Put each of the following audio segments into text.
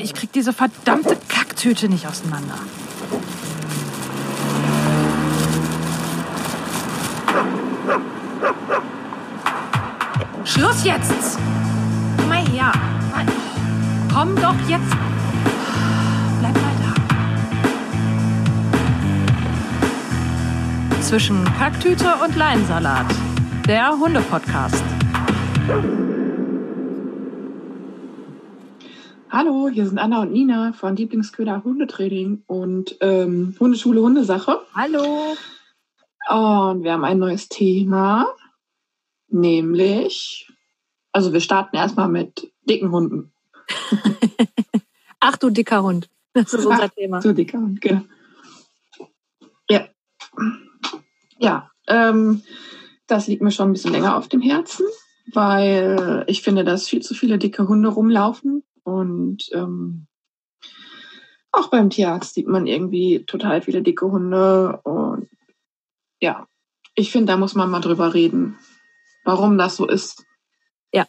ich krieg diese verdammte Kacktüte nicht auseinander. Schluss jetzt! Komm mal her. Komm doch jetzt. Bleib mal da. Zwischen Kacktüte und Leinsalat. Der Hunde-Podcast. Hallo, hier sind Anna und Nina von Lieblingsköder Hundetraining und ähm, Hundeschule Hundesache. Hallo. Und wir haben ein neues Thema, nämlich, also wir starten erstmal mit dicken Hunden. Ach du dicker Hund, das ist unser Ach, Thema. Du dicker Hund, genau. Ja, ja ähm, das liegt mir schon ein bisschen länger auf dem Herzen, weil ich finde, dass viel zu viele dicke Hunde rumlaufen und ähm, auch beim Tierarzt sieht man irgendwie total viele dicke Hunde. Und ja, ich finde, da muss man mal drüber reden, warum das so ist. Ja,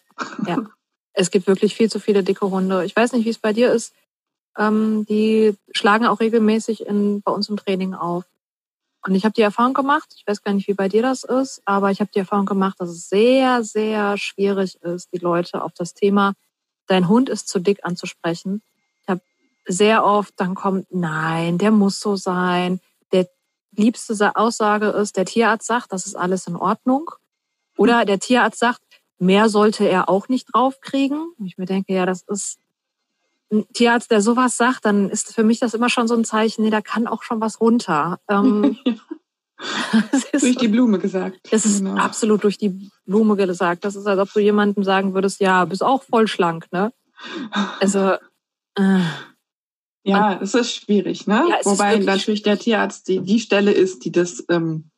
ja. Es gibt wirklich viel zu viele dicke Hunde. Ich weiß nicht, wie es bei dir ist. Ähm, die schlagen auch regelmäßig in, bei uns im Training auf. Und ich habe die Erfahrung gemacht, ich weiß gar nicht, wie bei dir das ist, aber ich habe die Erfahrung gemacht, dass es sehr, sehr schwierig ist, die Leute auf das Thema dein Hund ist zu dick anzusprechen. Ich habe sehr oft, dann kommt, nein, der muss so sein. Der liebste Aussage ist, der Tierarzt sagt, das ist alles in Ordnung. Oder der Tierarzt sagt, mehr sollte er auch nicht draufkriegen. Ich mir denke, ja, das ist ein Tierarzt, der sowas sagt, dann ist für mich das immer schon so ein Zeichen, nee, da kann auch schon was runter. Ähm, durch die Blume gesagt. Das ist genau. absolut durch die Blume gesagt. Das ist, als ob du jemandem sagen würdest, ja, bist auch voll schlank, ne? Also. Äh, ja, es ist schwierig, ne? Ja, Wobei natürlich der Tierarzt die, die Stelle ist, die das ähm,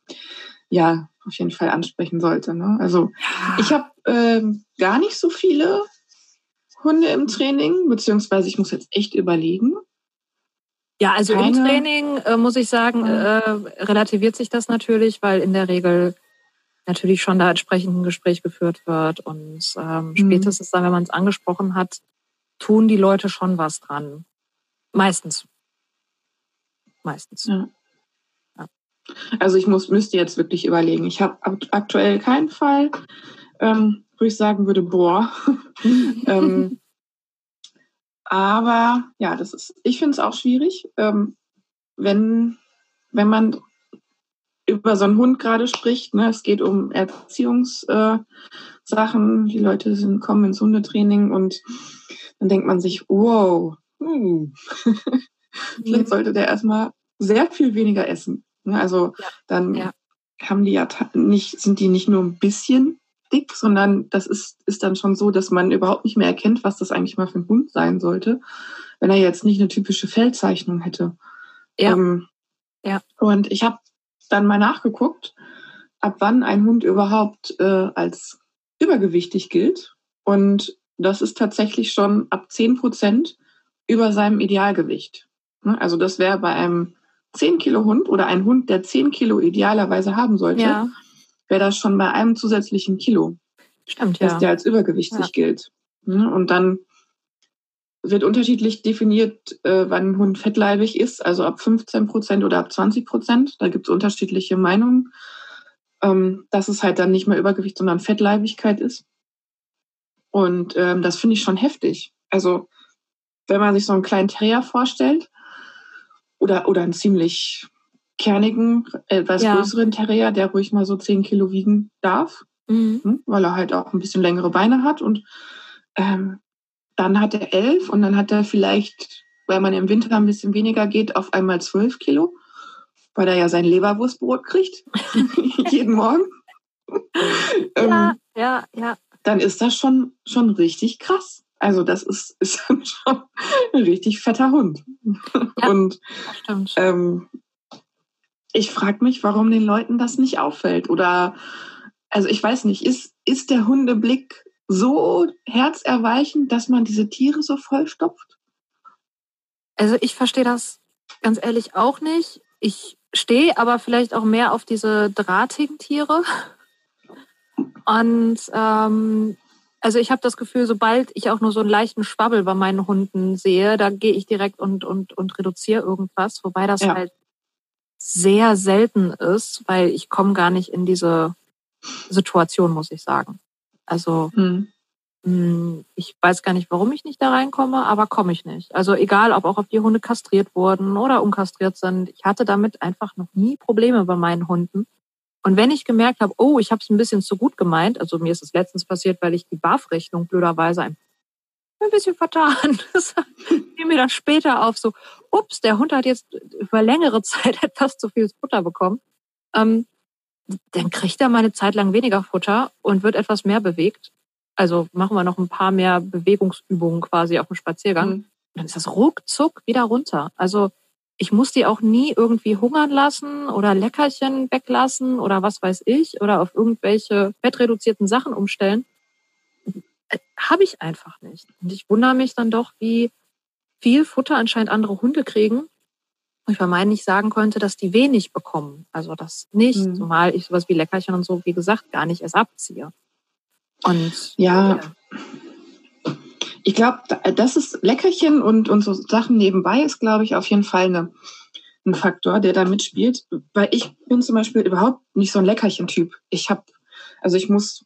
ja auf jeden Fall ansprechen sollte. Ne? Also ja. ich habe ähm, gar nicht so viele Hunde im Training, beziehungsweise ich muss jetzt echt überlegen. Ja, also Keine, im Training äh, muss ich sagen, äh, relativiert sich das natürlich, weil in der Regel natürlich schon da entsprechend ein Gespräch geführt wird. Und ähm, mhm. spätestens dann, wenn man es angesprochen hat, tun die Leute schon was dran. Meistens. Meistens. Ja. Ja. Also ich muss, müsste jetzt wirklich überlegen. Ich habe aktuell keinen Fall, ähm, wo ich sagen würde, boah. ähm, aber ja, das ist, ich finde es auch schwierig, ähm, wenn, wenn man über so einen Hund gerade spricht. Ne? Es geht um Erziehungssachen. Äh, die Leute sind, kommen ins Hundetraining und dann denkt man sich, wow, hm. vielleicht mhm. sollte der erstmal sehr viel weniger essen. Ne? Also ja. dann ja. haben die ja nicht, sind die nicht nur ein bisschen dick, sondern das ist, ist dann schon so, dass man überhaupt nicht mehr erkennt, was das eigentlich mal für ein Hund sein sollte, wenn er jetzt nicht eine typische Feldzeichnung hätte. Ja. Ähm, ja. Und ich habe dann mal nachgeguckt, ab wann ein Hund überhaupt äh, als übergewichtig gilt. Und das ist tatsächlich schon ab 10 Prozent über seinem Idealgewicht. Ne? Also das wäre bei einem 10 Kilo Hund oder ein Hund, der 10 Kilo idealerweise haben sollte, ja wäre das schon bei einem zusätzlichen Kilo. Stimmt, ja. Dass der als übergewichtig ja. gilt. Ne? Und dann wird unterschiedlich definiert, äh, wann ein Hund fettleibig ist, also ab 15 Prozent oder ab 20 Prozent. Da gibt es unterschiedliche Meinungen, ähm, dass es halt dann nicht mehr Übergewicht, sondern Fettleibigkeit ist. Und ähm, das finde ich schon heftig. Also wenn man sich so einen kleinen Terrier vorstellt oder, oder einen ziemlich kernigen, etwas ja. größeren Terrier, der ruhig mal so 10 Kilo wiegen darf, mhm. Hm, weil er halt auch ein bisschen längere Beine hat. Und ähm, dann hat er elf und dann hat er vielleicht, weil man im Winter ein bisschen weniger geht, auf einmal zwölf Kilo, weil er ja sein Leberwurstbrot kriegt, jeden Morgen. ja, ähm, ja, ja. Dann ist das schon, schon richtig krass. Also das ist, ist dann schon ein richtig fetter Hund. Ja, und ähm, ich frage mich, warum den Leuten das nicht auffällt. Oder, also ich weiß nicht, ist, ist der Hundeblick so herzerweichend, dass man diese Tiere so vollstopft? Also ich verstehe das ganz ehrlich auch nicht. Ich stehe aber vielleicht auch mehr auf diese drahtigen Tiere. Und ähm, Also ich habe das Gefühl, sobald ich auch nur so einen leichten Schwabbel bei meinen Hunden sehe, da gehe ich direkt und, und, und reduziere irgendwas, wobei das ja. halt sehr selten ist, weil ich komme gar nicht in diese Situation, muss ich sagen. Also hm. hm. ich weiß gar nicht, warum ich nicht da reinkomme, aber komme ich nicht. Also egal, ob auch ob die Hunde kastriert wurden oder unkastriert sind, ich hatte damit einfach noch nie Probleme bei meinen Hunden. Und wenn ich gemerkt habe, oh, ich habe es ein bisschen zu gut gemeint, also mir ist es letztens passiert, weil ich die BAF-Rechnung blöderweise ein, ein bisschen vertan. Das fiel mir dann später auf, so, ups, der Hund hat jetzt über längere Zeit etwas zu viel Futter bekommen. Ähm, dann kriegt er mal eine Zeit lang weniger Futter und wird etwas mehr bewegt. Also machen wir noch ein paar mehr Bewegungsübungen quasi auf dem Spaziergang. Mhm. Dann ist das ruckzuck wieder runter. Also ich muss die auch nie irgendwie hungern lassen oder Leckerchen weglassen oder was weiß ich oder auf irgendwelche fettreduzierten Sachen umstellen. Habe ich einfach nicht. Und ich wundere mich dann doch, wie viel Futter anscheinend andere Hunde kriegen. Und ich bei meinen nicht sagen könnte, dass die wenig bekommen. Also das nicht, mhm. zumal ich sowas wie Leckerchen und so, wie gesagt, gar nicht erst abziehe. Und ja. ja ich glaube, das ist Leckerchen und, und so Sachen nebenbei ist, glaube ich, auf jeden Fall eine, ein Faktor, der da mitspielt. Weil ich bin zum Beispiel überhaupt nicht so ein Leckerchen-Typ. Ich habe, also ich muss,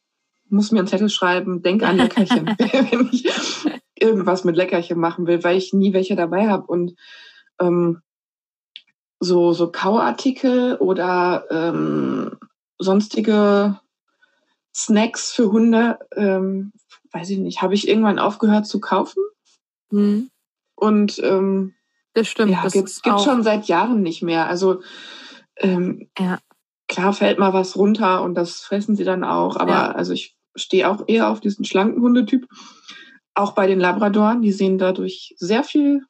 muss mir einen Zettel schreiben, denk an Leckerchen, wenn ich irgendwas mit Leckerchen machen will, weil ich nie welche dabei habe. Und ähm, so, so Kauartikel oder ähm, sonstige Snacks für Hunde ähm, weiß ich nicht, habe ich irgendwann aufgehört zu kaufen. Mhm. Und ähm, das stimmt. Ja, das gibt, gibt schon seit Jahren nicht mehr. Also ähm, ja. klar fällt mal was runter und das fressen sie dann auch. Aber ja. also ich stehe auch eher auf diesen schlanken Hundetyp. Auch bei den Labradoren, die sehen dadurch sehr viel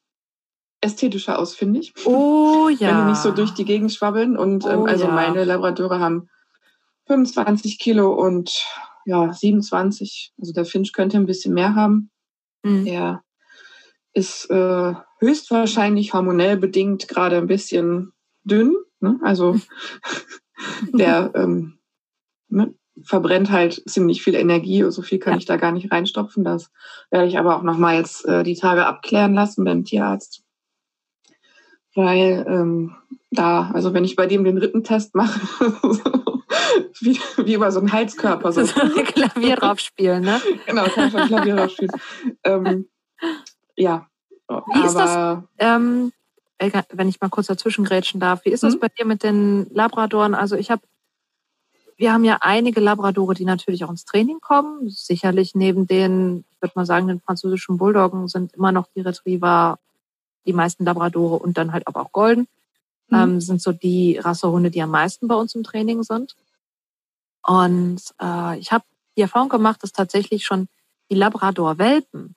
ästhetischer aus, finde ich. Oh ja. Wenn die nicht so durch die Gegend schwabbeln. Und ähm, oh, also ja. meine Labradore haben 25 Kilo und ja, 27. Also der Finch könnte ein bisschen mehr haben. Mhm. Er ist äh, höchstwahrscheinlich hormonell bedingt gerade ein bisschen dünn. Ne? Also der ähm, ne, verbrennt halt ziemlich viel Energie. So viel kann ja. ich da gar nicht reinstopfen. Das werde ich aber auch noch mal jetzt äh, die Tage abklären lassen beim Tierarzt. Weil ähm, da, also wenn ich bei dem den Rippentest mache, wie, wie über so einen Heizkörper. So, Klavier drauf spielen, ne? genau, kann ich Klavier drauf spielen. ähm, ja. Wie aber, ist das, ähm, wenn ich mal kurz dazwischen grätschen darf, wie ist das mhm. bei dir mit den Labradoren? Also ich habe, wir haben ja einige Labradore, die natürlich auch ins Training kommen. Sicherlich neben den, ich würde mal sagen, den französischen Bulldoggen sind immer noch die Retriever, die meisten Labradore und dann halt auch Golden. Mhm. Ähm, sind so die Rassehunde, die am meisten bei uns im Training sind. Und äh, ich habe die Erfahrung gemacht, dass tatsächlich schon die Labrador-Welpen,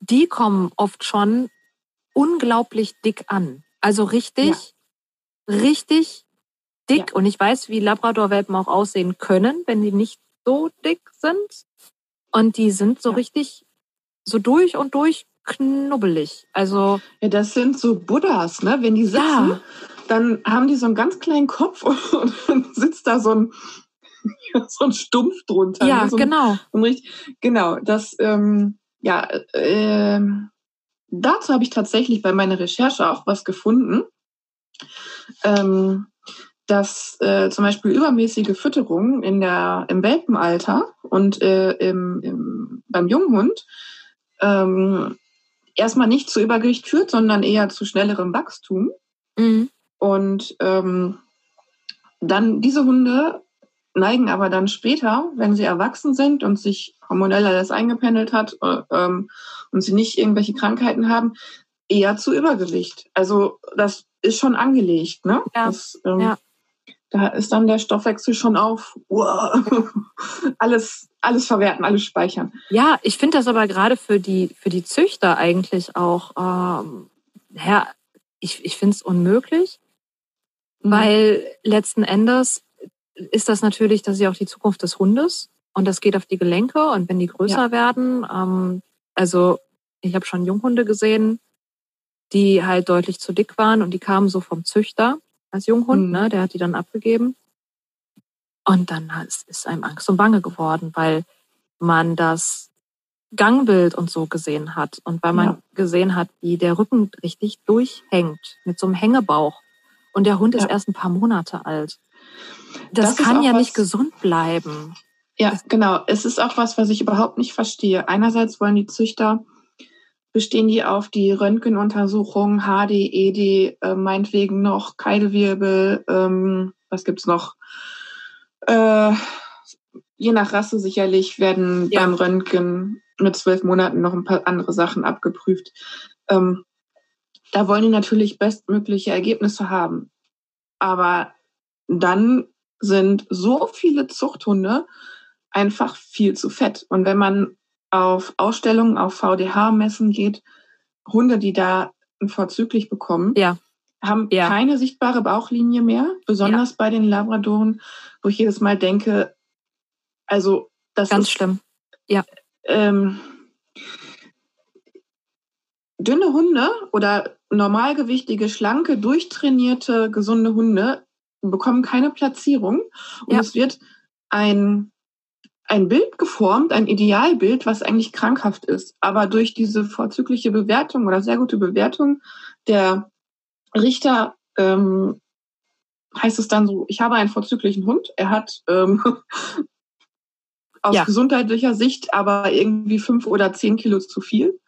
die kommen oft schon unglaublich dick an. Also richtig, ja. richtig dick. Ja. Und ich weiß, wie Labrador-Welpen auch aussehen können, wenn die nicht so dick sind. Und die sind so ja. richtig so durch und durch knubbelig. Also ja, das sind so Buddhas, ne? Wenn die sitzen, ja. dann haben die so einen ganz kleinen Kopf und dann sitzt da so ein so ein Stumpf drunter. Ja, ne? so ein, genau. So richtig, genau, das, ähm, ja, äh, dazu habe ich tatsächlich bei meiner Recherche auch was gefunden, ähm, dass äh, zum Beispiel übermäßige Fütterung in der, im Welpenalter und äh, im, im, beim Junghund ähm, erstmal nicht zu Übergewicht führt, sondern eher zu schnellerem Wachstum. Mhm. Und ähm, dann diese Hunde neigen aber dann später, wenn sie erwachsen sind und sich hormonell alles eingependelt hat äh, ähm, und sie nicht irgendwelche Krankheiten haben, eher zu Übergewicht. Also das ist schon angelegt, ne? Ja. Das, ähm, ja. Da ist dann der Stoffwechsel schon auf. Wow. alles, alles verwerten, alles speichern. Ja, ich finde das aber gerade für die, für die Züchter eigentlich auch, ähm, ja, ich, ich finde es unmöglich, mhm. weil letzten Endes ist das natürlich, das ist ja auch die Zukunft des Hundes und das geht auf die Gelenke und wenn die größer ja. werden, ähm, also ich habe schon Junghunde gesehen, die halt deutlich zu dick waren und die kamen so vom Züchter als Junghund, mhm. ne, der hat die dann abgegeben. Und dann ist, einem Angst und Bange geworden, weil man das Gangbild und so gesehen hat und weil man ja. gesehen hat, wie der Rücken richtig durchhängt mit so einem Hängebauch. Und der Hund ja. ist erst ein paar Monate alt. Das, das kann ja nicht gesund bleiben. Ja, genau. Es ist auch was, was ich überhaupt nicht verstehe. Einerseits wollen die Züchter, bestehen die auf die Röntgenuntersuchung, HD, ED, äh, meinetwegen noch Keidelwirbel, ähm, was gibt's noch? Äh, je nach Rasse sicherlich werden ja. beim Röntgen mit zwölf Monaten noch ein paar andere Sachen abgeprüft. Ähm, da wollen die natürlich bestmögliche Ergebnisse haben. Aber dann sind so viele Zuchthunde einfach viel zu fett. Und wenn man auf Ausstellungen, auf VDH-Messen geht, Hunde, die da vorzüglich bekommen, ja. haben ja. keine sichtbare Bauchlinie mehr, besonders ja. bei den Labradoren, wo ich jedes Mal denke, also das ganz ist, schlimm. Ja. Ähm, dünne Hunde oder normalgewichtige, schlanke, durchtrainierte, gesunde Hunde bekommen keine Platzierung und ja. es wird ein ein Bild geformt, ein Idealbild, was eigentlich krankhaft ist. Aber durch diese vorzügliche Bewertung oder sehr gute Bewertung der Richter ähm, heißt es dann so, ich habe einen vorzüglichen Hund, er hat ähm, aus ja. gesundheitlicher Sicht aber irgendwie fünf oder zehn Kilo zu viel.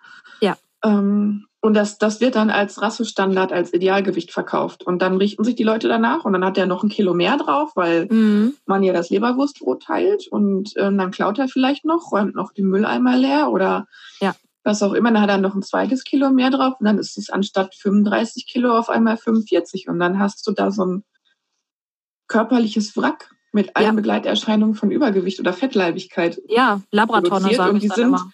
Ähm, und das, das wird dann als Rassestandard, als Idealgewicht verkauft. Und dann richten sich die Leute danach und dann hat er noch ein Kilo mehr drauf, weil mhm. man ja das Leberwurstbrot teilt und äh, dann klaut er vielleicht noch, räumt noch den Mülleimer leer oder ja. was auch immer. Dann hat er noch ein zweites Kilo mehr drauf und dann ist es anstatt 35 Kilo auf einmal 45 und dann hast du da so ein körperliches Wrack mit allen ja. Begleiterscheinungen von Übergewicht oder Fettleibigkeit. Ja, Labratorne sagen und die sind, immer.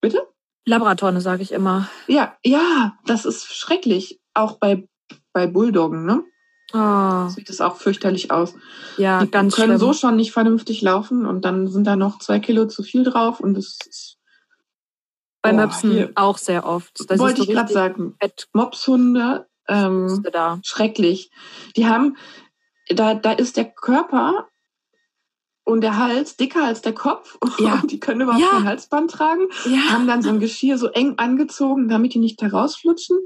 Bitte? Labratorne, sage ich immer. Ja, ja, das ist schrecklich. Auch bei, bei Bulldoggen, ne? Oh. Sieht es auch fürchterlich aus. Ja, die ganz können schlimm. so schon nicht vernünftig laufen und dann sind da noch zwei Kilo zu viel drauf und das ist. Bei oh, Möpsen hier. auch sehr oft. Das wollte ich gerade sagen. Mopshunde, ähm, schrecklich. Die haben, da, da ist der Körper und der Hals dicker als der Kopf. Ja. die können überhaupt ja. kein Halsband tragen. Ja. Haben dann so ein Geschirr so eng angezogen, damit die nicht herausflutschen.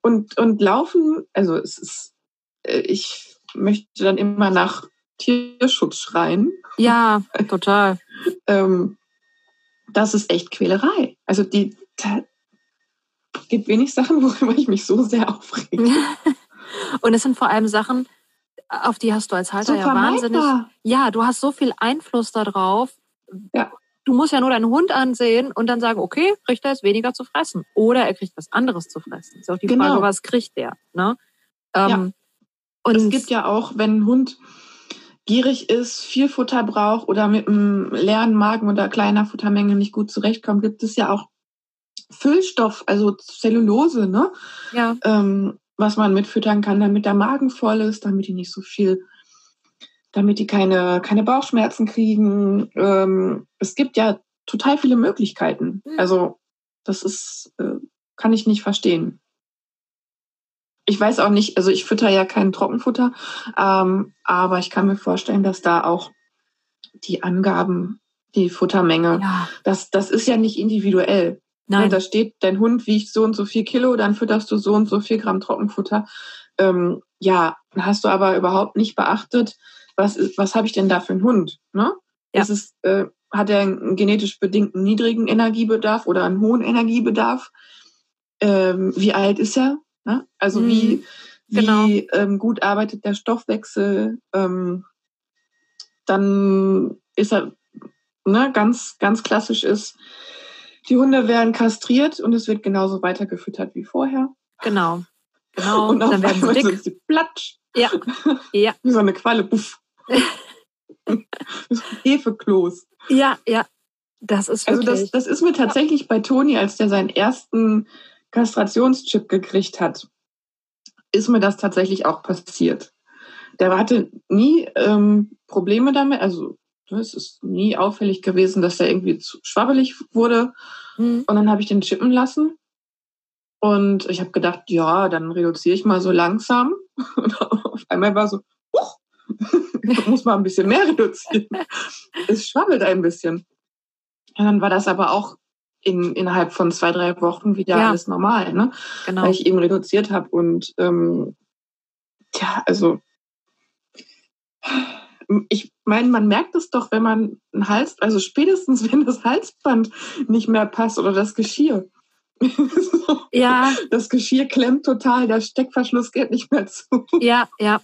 Und, und laufen, also es ist, äh, ich möchte dann immer nach Tierschutz schreien. Ja, total. ähm, das ist echt Quälerei. Also die, da gibt wenig Sachen, worüber ich mich so sehr aufrege. und es sind vor allem Sachen, auf die hast du als Halter ja wahnsinnig. Ja, du hast so viel Einfluss darauf. Ja. Du musst ja nur deinen Hund ansehen und dann sagen, okay, kriegt er jetzt weniger zu fressen. Oder er kriegt was anderes zu fressen. Ist auch die genau. Frage, was kriegt der? Ne? Ähm, ja. Und es gibt ja auch, wenn ein Hund gierig ist, viel Futter braucht oder mit einem leeren Magen oder kleiner Futtermenge nicht gut zurechtkommt, gibt es ja auch Füllstoff, also Zellulose, ne? Ja. Ähm, was man mitfüttern kann, damit der Magen voll ist, damit die nicht so viel, damit die keine, keine Bauchschmerzen kriegen. Ähm, es gibt ja total viele Möglichkeiten. Mhm. Also das ist, äh, kann ich nicht verstehen. Ich weiß auch nicht, also ich fütter ja kein Trockenfutter, ähm, aber ich kann mir vorstellen, dass da auch die Angaben, die Futtermenge, ja. das, das ist ja nicht individuell. Nein. da steht, dein Hund wiegt so und so viel Kilo, dann fütterst du so und so viel Gramm Trockenfutter. Ähm, ja, hast du aber überhaupt nicht beachtet, was, ist, was habe ich denn da für einen Hund? Ne? Ja. Ist es, äh, hat er einen genetisch bedingten niedrigen Energiebedarf oder einen hohen Energiebedarf? Ähm, wie alt ist er? Ne? Also mhm. wie, wie genau. ähm, gut arbeitet der Stoffwechsel? Ähm, dann ist er, ne, ganz, ganz klassisch ist, die Hunde werden kastriert und es wird genauso weitergefüttert wie vorher. Genau. Genau. Und dann werden sie dick. Sind sie platsch. Ja. ja. Wie so eine Qualle. Puff. Hefeklos. Ja, ja. Das ist wirklich. Also das, das ist mir tatsächlich bei Toni, als der seinen ersten Kastrationschip gekriegt hat, ist mir das tatsächlich auch passiert. Der hatte nie ähm, Probleme damit, also es ist nie auffällig gewesen, dass er irgendwie zu schwabbelig wurde. Mhm. Und dann habe ich den chippen lassen. Und ich habe gedacht, ja, dann reduziere ich mal so langsam. Und auf einmal war so, huch, muss mal ein bisschen mehr reduzieren. es schwabbelt ein bisschen. Ja, dann war das aber auch in, innerhalb von zwei, drei Wochen wieder ja. alles normal, ne? Genau. Weil ich eben reduziert habe. Und ähm, ja, also ich meine, man merkt es doch, wenn man ein Hals, also spätestens wenn das Halsband nicht mehr passt oder das Geschirr. Ja. Das Geschirr klemmt total, der Steckverschluss geht nicht mehr zu. Ja, ja.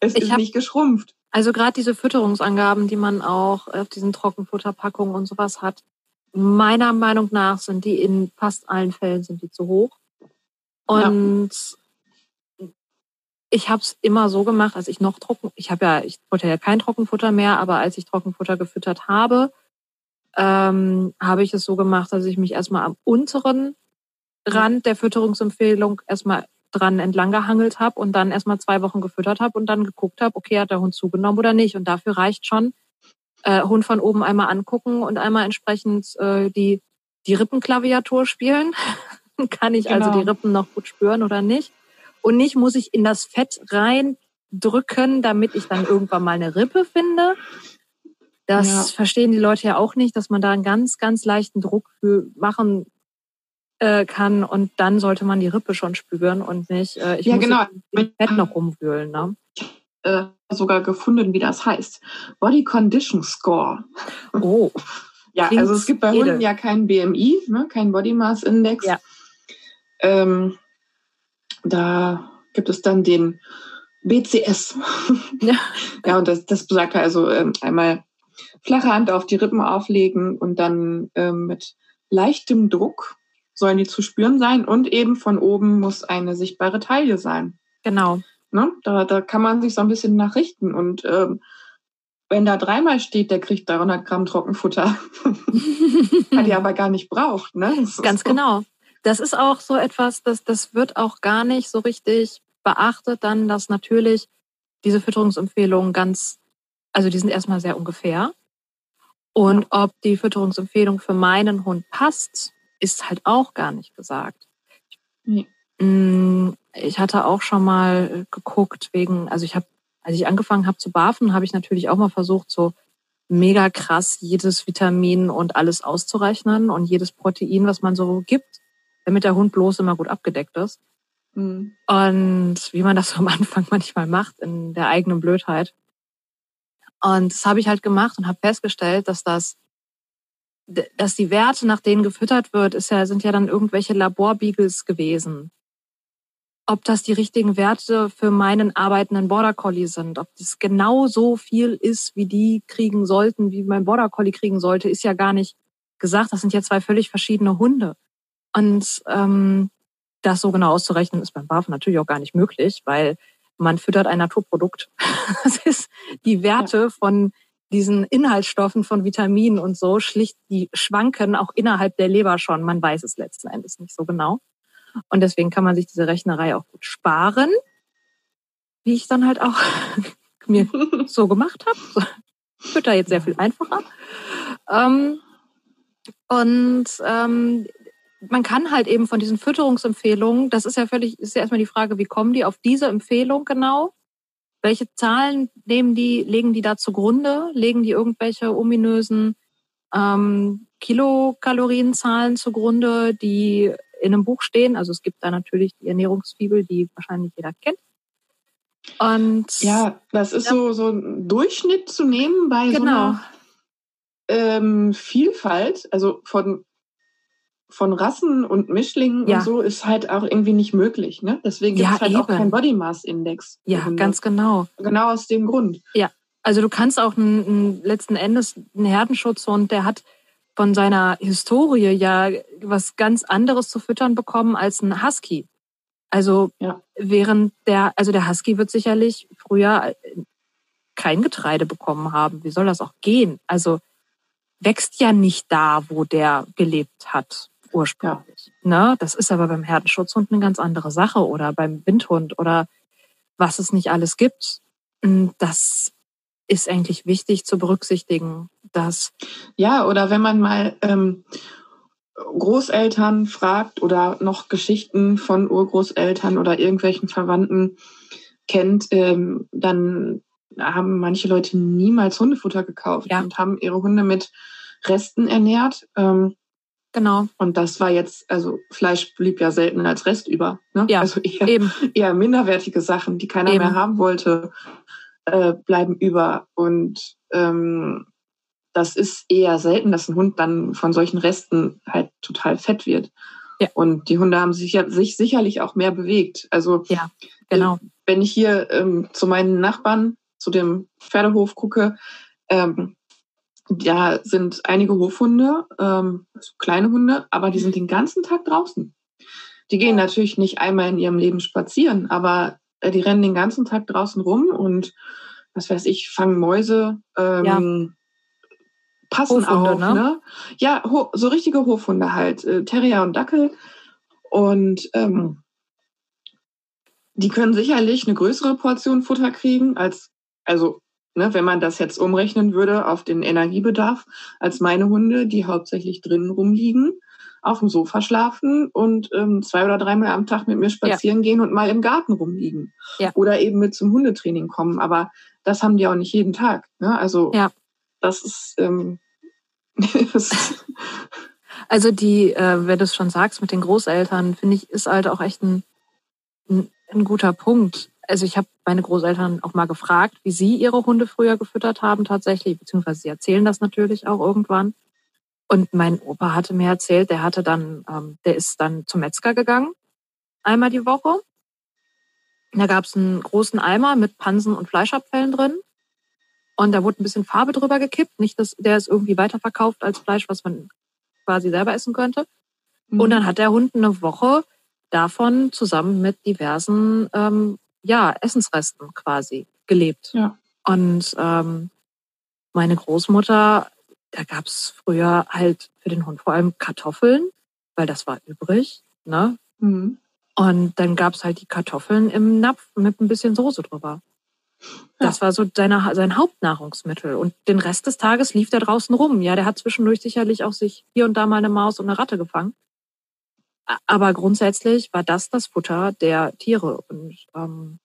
Es ich ist hab, nicht geschrumpft. Also gerade diese Fütterungsangaben, die man auch auf diesen Trockenfutterpackungen und sowas hat, meiner Meinung nach sind die in fast allen Fällen sind die zu hoch. Und. Ich habe es immer so gemacht, als ich noch trocken, ich habe ja, ich wollte ja kein Trockenfutter mehr, aber als ich Trockenfutter gefüttert habe, ähm, habe ich es so gemacht, dass ich mich erstmal am unteren Rand der Fütterungsempfehlung erstmal dran entlang gehangelt habe und dann erstmal zwei Wochen gefüttert habe und dann geguckt habe, okay, hat der Hund zugenommen oder nicht. Und dafür reicht schon, äh, Hund von oben einmal angucken und einmal entsprechend äh, die, die Rippenklaviatur spielen. Kann ich genau. also die Rippen noch gut spüren oder nicht? Und nicht muss ich in das Fett reindrücken, damit ich dann irgendwann mal eine Rippe finde. Das ja. verstehen die Leute ja auch nicht, dass man da einen ganz, ganz leichten Druck machen äh, kann und dann sollte man die Rippe schon spüren und nicht, äh, ich ja, muss genau. im Fett noch rumwühlen. Ne? Äh, sogar gefunden, wie das heißt. Body Condition Score. Oh. ja, also es gibt bei jede. Hunden ja kein BMI, ne, kein Body Mass Index. Ja. Ähm, da gibt es dann den BCS. Ja, ja und das, das besagt also ähm, einmal flache Hand auf die Rippen auflegen und dann ähm, mit leichtem Druck sollen die zu spüren sein und eben von oben muss eine sichtbare Taille sein. Genau. Ne? Da, da kann man sich so ein bisschen nachrichten. Und ähm, wenn da dreimal steht, der kriegt 300 Gramm Trockenfutter, hat die aber gar nicht braucht. Ne? Ganz so. genau. Das ist auch so etwas, das, das wird auch gar nicht so richtig beachtet, dann, dass natürlich diese Fütterungsempfehlungen ganz, also die sind erstmal sehr ungefähr. Und ob die Fütterungsempfehlung für meinen Hund passt, ist halt auch gar nicht gesagt. Mm, ich hatte auch schon mal geguckt wegen, also ich habe, als ich angefangen habe zu barfen, habe ich natürlich auch mal versucht, so mega krass jedes Vitamin und alles auszurechnen und jedes Protein, was man so gibt, damit der Hund bloß immer gut abgedeckt ist. Mhm. Und wie man das am Anfang manchmal macht in der eigenen Blödheit. Und das habe ich halt gemacht und habe festgestellt, dass das, dass die Werte, nach denen gefüttert wird, ist ja, sind ja dann irgendwelche Laborbeagles gewesen ob das die richtigen Werte für meinen arbeitenden Border Collie sind, ob das genau so viel ist, wie die kriegen sollten, wie mein Border Collie kriegen sollte, ist ja gar nicht gesagt. Das sind ja zwei völlig verschiedene Hunde. Und ähm, das so genau auszurechnen, ist beim BAF natürlich auch gar nicht möglich, weil man füttert ein Naturprodukt. Das ist die Werte ja. von diesen Inhaltsstoffen von Vitaminen und so schlicht, die schwanken auch innerhalb der Leber schon. Man weiß es letzten Endes nicht so genau. Und deswegen kann man sich diese Rechnerei auch gut sparen, wie ich dann halt auch mir so gemacht habe. Da jetzt sehr viel einfacher. Ähm, und ähm, man kann halt eben von diesen Fütterungsempfehlungen, das ist ja völlig, ist ja erstmal die Frage, wie kommen die auf diese Empfehlung genau? Welche Zahlen nehmen die, legen die da zugrunde? Legen die irgendwelche ominösen ähm, Kilokalorienzahlen zugrunde, die in einem Buch stehen. Also es gibt da natürlich die Ernährungsfibel, die wahrscheinlich jeder kennt. Und ja, das ist ja. so so ein Durchschnitt zu nehmen bei genau. so einer ähm, Vielfalt, also von von Rassen und Mischlingen ja. und so ist halt auch irgendwie nicht möglich. Ne? Deswegen gibt es ja, halt eben. auch keinen Body Mass Index. Ja, ganz genau. Genau aus dem Grund. Ja, also du kannst auch einen, einen letzten Endes einen Herdenschutzhund, der hat von seiner Historie ja was ganz anderes zu füttern bekommen als ein Husky. Also ja. während der, also der Husky wird sicherlich früher kein Getreide bekommen haben. Wie soll das auch gehen? Also wächst ja nicht da, wo der gelebt hat ursprünglich. Ja. Ne? Das ist aber beim Herdenschutzhund eine ganz andere Sache oder beim Windhund oder was es nicht alles gibt. Das ist eigentlich wichtig zu berücksichtigen, dass. Ja, oder wenn man mal ähm, Großeltern fragt oder noch Geschichten von Urgroßeltern oder irgendwelchen Verwandten kennt, ähm, dann haben manche Leute niemals Hundefutter gekauft ja. und haben ihre Hunde mit Resten ernährt. Ähm, Genau. und das war jetzt, also Fleisch blieb ja selten als Rest über. Ne? Ja, also eher, Eben. eher minderwertige Sachen, die keiner Eben. mehr haben wollte, äh, bleiben über. Und ähm, das ist eher selten, dass ein Hund dann von solchen Resten halt total fett wird. Ja. Und die Hunde haben sich, ja, sich sicherlich auch mehr bewegt. Also Genau. wenn ich hier ähm, zu meinen Nachbarn, zu dem Pferdehof gucke, ähm, da sind einige Hofhunde, ähm, so kleine Hunde, aber die sind den ganzen Tag draußen. Die gehen natürlich nicht einmal in ihrem Leben spazieren, aber äh, die rennen den ganzen Tag draußen rum und was weiß ich, fangen Mäuse, ähm, passen Hofhunde, auf, ne? ne? Ja, so richtige Hofhunde halt, äh, Terrier und Dackel. Und ähm, die können sicherlich eine größere Portion Futter kriegen als, also, ne, wenn man das jetzt umrechnen würde auf den Energiebedarf, als meine Hunde, die hauptsächlich drinnen rumliegen, auf dem Sofa schlafen und ähm, zwei oder dreimal am Tag mit mir spazieren gehen und mal im Garten rumliegen. Ja. Oder eben mit zum Hundetraining kommen. Aber das haben die auch nicht jeden Tag. Ne? Also Ja. das ist, ähm, Also die, äh, wenn du es schon sagst mit den Großeltern, finde ich, ist halt auch echt ein, ein, ein guter Punkt. Also ich habe meine Großeltern auch mal gefragt, wie sie ihre Hunde früher gefüttert haben tatsächlich, beziehungsweise sie erzählen das natürlich auch irgendwann. Und mein Opa hatte mir erzählt, der hatte dann, ähm, der ist dann zum Metzger gegangen, einmal die Woche. Da gab es einen großen Eimer mit Pansen und Fleischabfällen drin. Und da wurde ein bisschen Farbe drüber gekippt. Nicht, dass der es irgendwie weiterverkauft als Fleisch, was man quasi selber essen könnte. Mhm. Und dann hat der Hund eine Woche davon zusammen mit diversen ähm, ja, Essensresten quasi gelebt. Ja. Und ähm, meine Großmutter, da gab's früher halt für den Hund vor allem Kartoffeln, weil das war übrig. Ne? Mhm. Und dann gab's halt die Kartoffeln im Napf mit ein bisschen Soße drüber. Das war so seine, sein Hauptnahrungsmittel. Und den Rest des Tages lief der draußen rum. Ja, der hat zwischendurch sicherlich auch sich hier und da mal eine Maus und eine Ratte gefangen. Aber grundsätzlich war das das Futter der Tiere. Und ähm,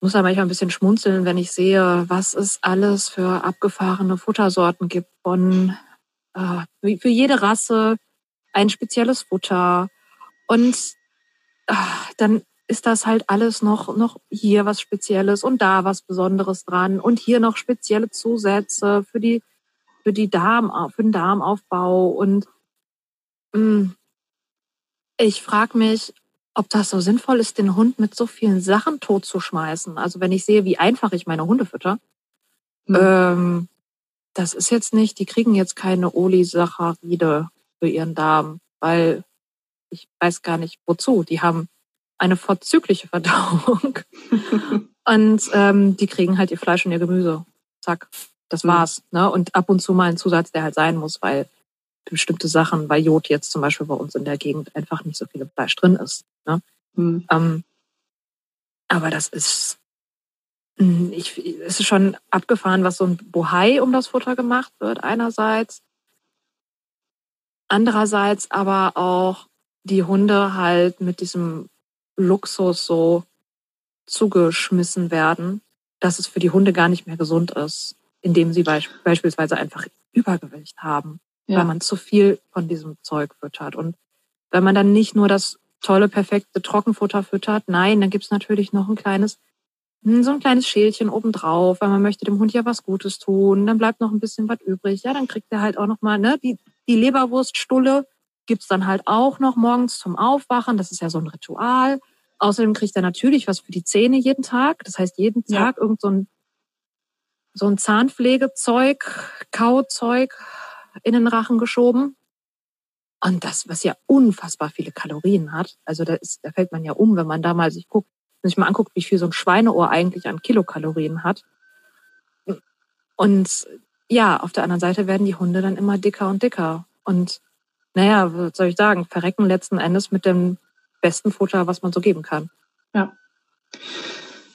muss da manchmal ein bisschen schmunzeln, wenn ich sehe, was es alles für abgefahrene Futtersorten gibt. Von äh, für jede Rasse ein spezielles Futter. Und äh, dann ist das halt alles noch, noch hier was Spezielles und da was Besonderes dran und hier noch spezielle Zusätze für die, für die Darm, für den Darmaufbau und mh, ich frage mich, ob das so sinnvoll ist, den Hund mit so vielen Sachen totzuschmeißen. Also wenn ich sehe, wie einfach ich meine Hunde fütter, Mhm. ähm, das ist jetzt nicht, die kriegen jetzt keine Olisaccharide für ihren Darm, weil ich weiß gar nicht wozu. Die haben eine vorzügliche Verdauung und ähm, die kriegen halt ihr Fleisch und ihr Gemüse. Zack, das Mhm. war's. Ne? Und ab und zu mal ein Zusatz, der halt sein muss, weil bestimmte Sachen, bei Jod jetzt zum Beispiel bei uns in der Gegend einfach nicht so viel Fleisch drin ist. Ne? Mhm. Ähm, aber das ist, mh, ich, es ist schon abgefahren, was so ein Bohai um das Futter gemacht wird, einerseits. Andererseits aber auch die Hunde halt mit diesem Luxus so zugeschmissen werden, dass es für die Hunde gar nicht mehr gesund ist, indem sie beisp beispielsweise einfach Übergewicht haben weil Ja. man zu viel von diesem Zeug füttert. Und wenn man dann nicht nur das tolle, perfekte Trockenfutter füttert, nein, dann gibt's natürlich noch ein kleines, hm, so ein kleines Schälchen obendrauf, weil man möchte dem Hund ja was Gutes tun. Dann bleibt noch ein bisschen was übrig. Ja, dann kriegt er halt auch noch mal, ne, die, die Leberwurststulle gibt's dann halt auch noch morgens zum Aufwachen. Das ist ja so ein Ritual. Außerdem kriegt er natürlich was für die Zähne jeden Tag. Das heißt, jeden Ja. Tag irgend so ein, so ein Zahnpflegezeug, Kauzeug in den Rachen geschoben. Und das, was ja unfassbar viele Kalorien hat, also da, ist, da fällt man ja um, wenn man da mal sich guckt, sich mal anguckt, wie viel so ein Schweineohr eigentlich an Kilokalorien hat. Und ja, auf der anderen Seite werden die Hunde dann immer dicker und dicker. Und naja, was soll ich sagen, verrecken letzten Endes mit dem besten Futter, was man so geben kann.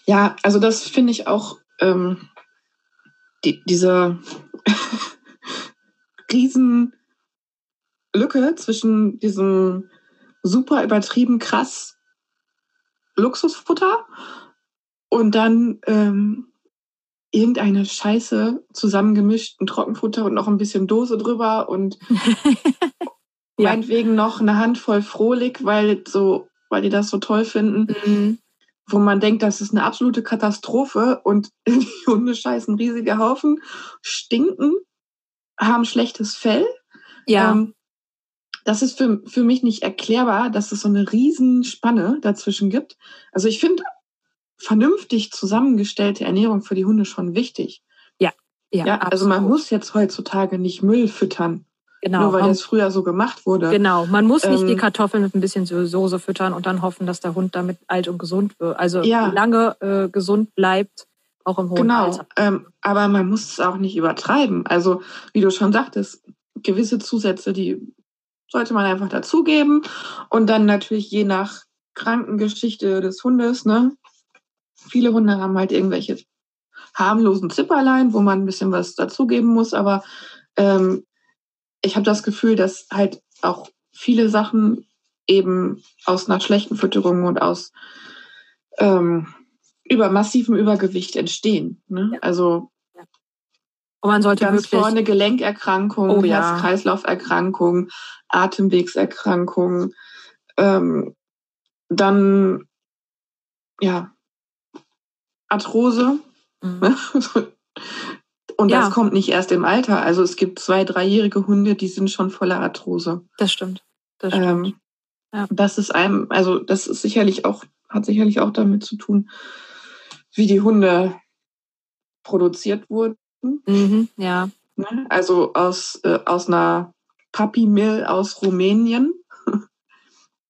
Ja, also das finde ich auch ähm, die, diese riesen Lücke zwischen diesem super übertrieben krass Luxusfutter und dann ähm, irgendeine Scheiße zusammengemischt, ein Trockenfutter und noch ein bisschen Dose drüber und ja. meinetwegen noch eine Handvoll Frohlich, weil so, weil die das so toll finden. Mhm. Wo man denkt, das ist eine absolute Katastrophe und die Hunde scheißen riesige Haufen, stinken, haben schlechtes Fell. Ja. Ähm, das ist für, für mich nicht erklärbar, dass es so eine Riesenspanne dazwischen gibt. Also ich finde vernünftig zusammengestellte Ernährung für die Hunde schon wichtig. Ja, ja. ja also man muss jetzt heutzutage nicht Müll füttern. Genau. Nur weil das früher so gemacht wurde. Genau, man muss nicht ähm, die Kartoffeln mit ein bisschen Soße füttern und dann hoffen, dass der Hund damit alt und gesund wird. Also ja. lange äh, gesund bleibt, auch im hohen genau, Alter. Ähm, aber man muss es auch nicht übertreiben. Also wie du schon sagtest, gewisse Zusätze, die sollte man einfach dazugeben und dann natürlich je nach Krankengeschichte des Hundes, ne? Viele Hunde haben halt irgendwelche harmlosen Zipperlein, wo man ein bisschen was dazugeben muss, aber ähm, ich habe das Gefühl, dass halt auch viele Sachen eben aus einer schlechten Fütterung und aus ähm, über massivem Übergewicht entstehen. Ne? Ja. Also und man sollte ganz wirklich vorne Gelenkerkrankungen, oh, ja. Herz-Kreislauf-Erkrankungen, Atemwegserkrankungen, ähm, dann ja Arthrose. Mhm. Und ja. das kommt nicht erst im Alter. Also es gibt zwei, dreijährige Hunde, die sind schon voller Arthrose. Das stimmt. Das stimmt. Ähm, ja. Das ist einem, also das ist sicherlich auch, hat sicherlich auch damit zu tun, wie die Hunde produziert wurden. Mhm, ja. Ne? Also aus, äh, aus einer Puppy Mill aus Rumänien,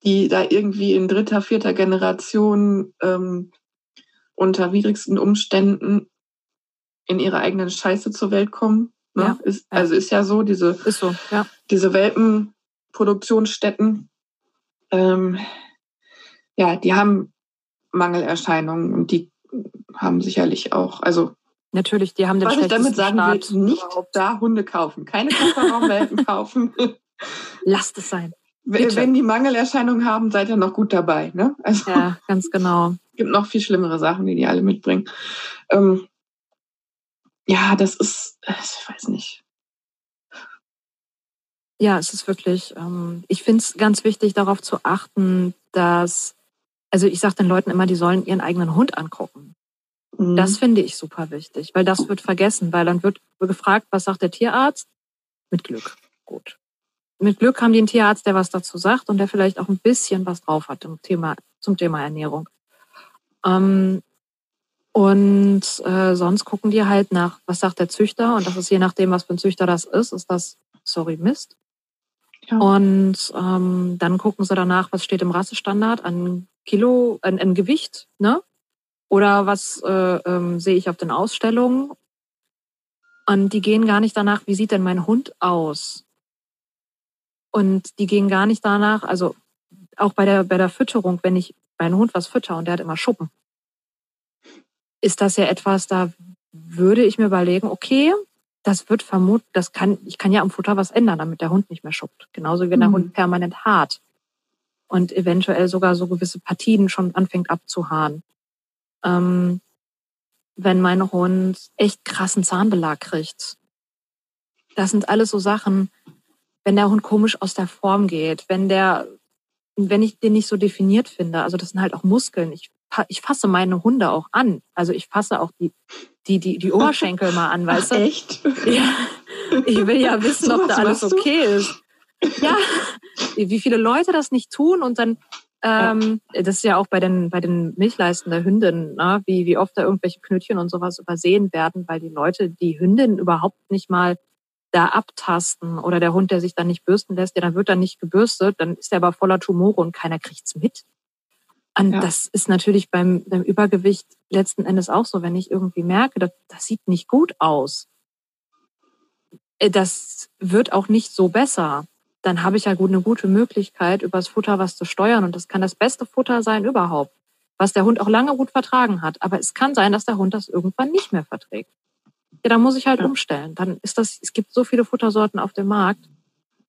die da irgendwie in dritter, vierter Generation ähm, unter widrigsten Umständen in ihrer eigenen Scheiße zur Welt kommen. Ne? Ja, ist, ja. Also ist ja so, diese, ist so, ja. diese Welpenproduktionsstätten, ähm, ja, die haben Mangelerscheinungen und die haben sicherlich auch, also Natürlich, die haben den Was ich damit sagen Start will, nicht überhaupt. da Hunde kaufen, keine Kofferraumwelpen kaufen. Lasst es sein. Bitte. Wenn die Mangelerscheinungen haben, seid ihr noch gut dabei. Ne? Also, ja, ganz genau. Es gibt noch viel schlimmere Sachen, die die alle mitbringen. Ähm, ja, das ist, ich weiß nicht. Ja, es ist wirklich, ähm, ich finde es ganz wichtig, darauf zu achten, dass, also ich sage den Leuten immer, die sollen ihren eigenen Hund angucken. Mhm. Das finde ich super wichtig, weil das wird vergessen, weil dann wird gefragt, was sagt der Tierarzt? Mit Glück. Gut. Mit Glück haben die einen Tierarzt, der was dazu sagt und der vielleicht auch ein bisschen was drauf hat zum Thema, zum Thema Ernährung. Ähm, und äh, sonst gucken die halt nach, was sagt der Züchter. Und das ist je nachdem, was für ein Züchter das ist, ist das, sorry, Mist. Ja. Und ähm, dann gucken sie danach, was steht im Rassestandard an Kilo, an, an Gewicht, ne? Oder was äh, ähm, sehe ich auf den Ausstellungen? Und die gehen gar nicht danach, wie sieht denn mein Hund aus? Und die gehen gar nicht danach, also auch bei der, bei der Fütterung, wenn ich meinen Hund was fütter und der hat immer Schuppen, ist das ja etwas, da würde ich mir überlegen, okay, das wird vermutlich, das kann, ich kann ja am Futter was ändern, damit der Hund nicht mehr schuppt. Genauso wie wenn der mhm. Hund permanent hart und eventuell sogar so gewisse Partien schon anfängt abzuhaaren. Ähm, wenn mein Hund echt krassen Zahnbelag kriegt. Das sind alles so Sachen, wenn der Hund komisch aus der Form geht, wenn der, wenn ich den nicht so definiert finde, also das sind halt auch Muskeln. Ich ich fasse meine Hunde auch an. Also ich fasse auch die, die, die, die Oberschenkel mal an, weißt du? Echt? Ja. Ich will ja wissen, so ob da alles okay du? ist. Ja, wie viele Leute das nicht tun und dann, ähm, das ist ja auch bei den, bei den Milchleisten der Hündin, ne? wie, wie oft da irgendwelche Knötchen und sowas übersehen werden, weil die Leute die Hündin überhaupt nicht mal da abtasten oder der Hund, der sich dann nicht bürsten lässt, ja, dann wird er nicht gebürstet, dann ist er aber voller Tumore und keiner kriegt's mit. Und ja. das ist natürlich beim, beim Übergewicht letzten Endes auch so, wenn ich irgendwie merke, das, das sieht nicht gut aus. Äh, das wird auch nicht so besser. Dann habe ich ja gut eine gute Möglichkeit, übers Futter was zu steuern. Und das kann das beste Futter sein überhaupt, was der Hund auch lange gut vertragen hat. Aber es kann sein, dass der Hund das irgendwann nicht mehr verträgt. Ja, dann muss ich halt ja. umstellen. Dann ist das, es gibt so viele Futtersorten auf dem Markt.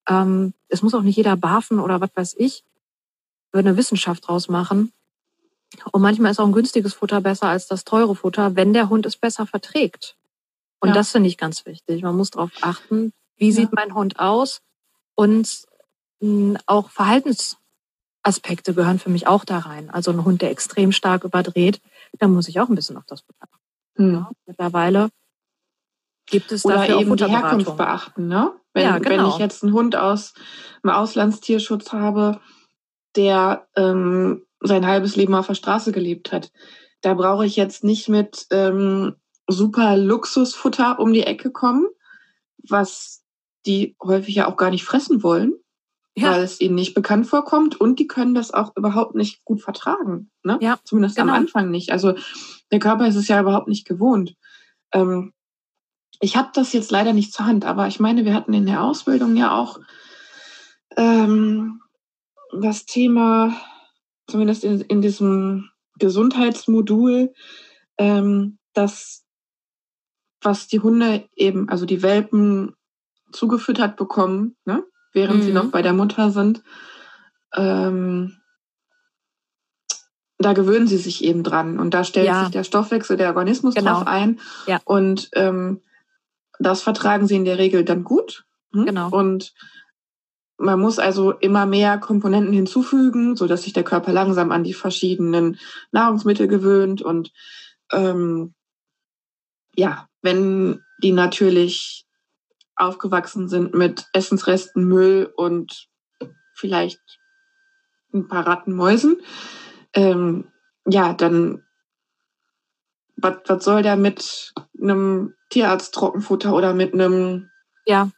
Ähm, es muss auch nicht jeder barfen oder was weiß ich würde eine Wissenschaft draus machen. Und manchmal ist auch ein günstiges Futter besser als das teure Futter, wenn der Hund es besser verträgt. Und Ja. das finde ich ganz wichtig. Man muss darauf achten, wie Ja. sieht mein Hund aus und mh, auch Verhaltensaspekte gehören für mich auch da rein. Also ein Hund, der extrem stark überdreht, da muss ich auch ein bisschen auf das Futter achten. Hm. Ja. Mittlerweile gibt es Oder dafür auch eben die Herkunft beachten, ne? Wenn, Ja, wenn genau. ich jetzt einen Hund aus dem Auslandstierschutz habe, der ähm, sein halbes Leben auf der Straße gelebt hat, da brauche ich jetzt nicht mit ähm, super Luxusfutter um die Ecke kommen, was die häufig ja auch gar nicht fressen wollen, Ja. weil es ihnen nicht bekannt vorkommt und die können das auch überhaupt nicht gut vertragen. Ne? Ja, Zumindest genau. am Anfang nicht. Also der Körper ist es ja überhaupt nicht gewohnt. Ähm, ich habe das jetzt leider nicht zur Hand, aber ich meine, wir hatten in der Ausbildung ja auch ähm, das Thema, zumindest in, in diesem Gesundheitsmodul, ähm, dass was die Hunde eben, also die Welpen zugefüttert bekommen, ne? während sie Mhm. noch bei der Mutter sind, ähm, da gewöhnen sie sich eben dran und da stellt Ja. sich der Stoffwechsel, der Organismus Genau. drauf ein Ja. und ähm, das vertragen sie in der Regel dann gut. hm? Genau. Und man muss also immer mehr Komponenten hinzufügen, so dass sich der Körper langsam an die verschiedenen Nahrungsmittel gewöhnt und ähm, ja, wenn die natürlich aufgewachsen sind mit Essensresten, Müll und vielleicht ein paar Rattenmäusen, ähm, ja, dann was was soll der mit einem Tierarzt-Trockenfutter oder mit einem Ja,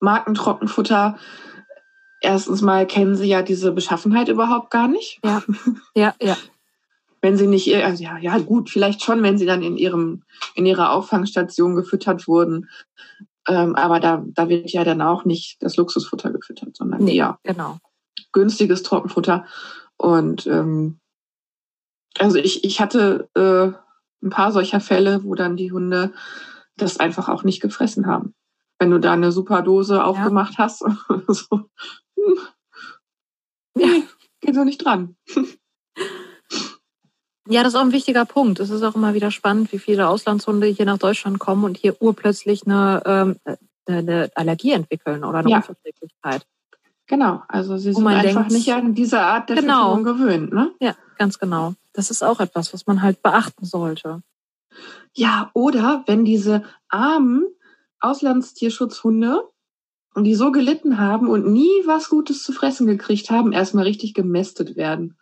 Markentrockenfutter? Erstens mal kennen sie ja diese Beschaffenheit überhaupt gar nicht. ja, ja, ja. Wenn sie nicht, also ja, ja gut, vielleicht schon, wenn sie dann in ihrem, in ihrer Auffangstation gefüttert wurden. Ähm, aber da, da wird ja dann auch nicht das Luxusfutter gefüttert, sondern Nee, eher genau. günstiges Trockenfutter. Und ähm, also ich, ich hatte äh, ein paar solcher Fälle, wo dann die Hunde das einfach auch nicht gefressen haben. Wenn du da eine super Dose aufgemacht hast, so, hm, nee, geht so nicht dran. Ja, das ist auch ein wichtiger Punkt. Es ist auch immer wieder spannend, wie viele Auslandshunde hier nach Deutschland kommen und hier urplötzlich eine, ähm, eine, eine Allergie entwickeln oder eine Ja. Unverträglichkeit. Genau, also sie sind einfach denkt- nicht an diese Art der Genau. Fütterung gewöhnt. Ne? Ja, ganz genau. Das ist auch etwas, was man halt beachten sollte. Ja, oder wenn diese armen Auslandstierschutzhunde, die so gelitten haben und nie was Gutes zu fressen gekriegt haben, erstmal richtig gemästet werden.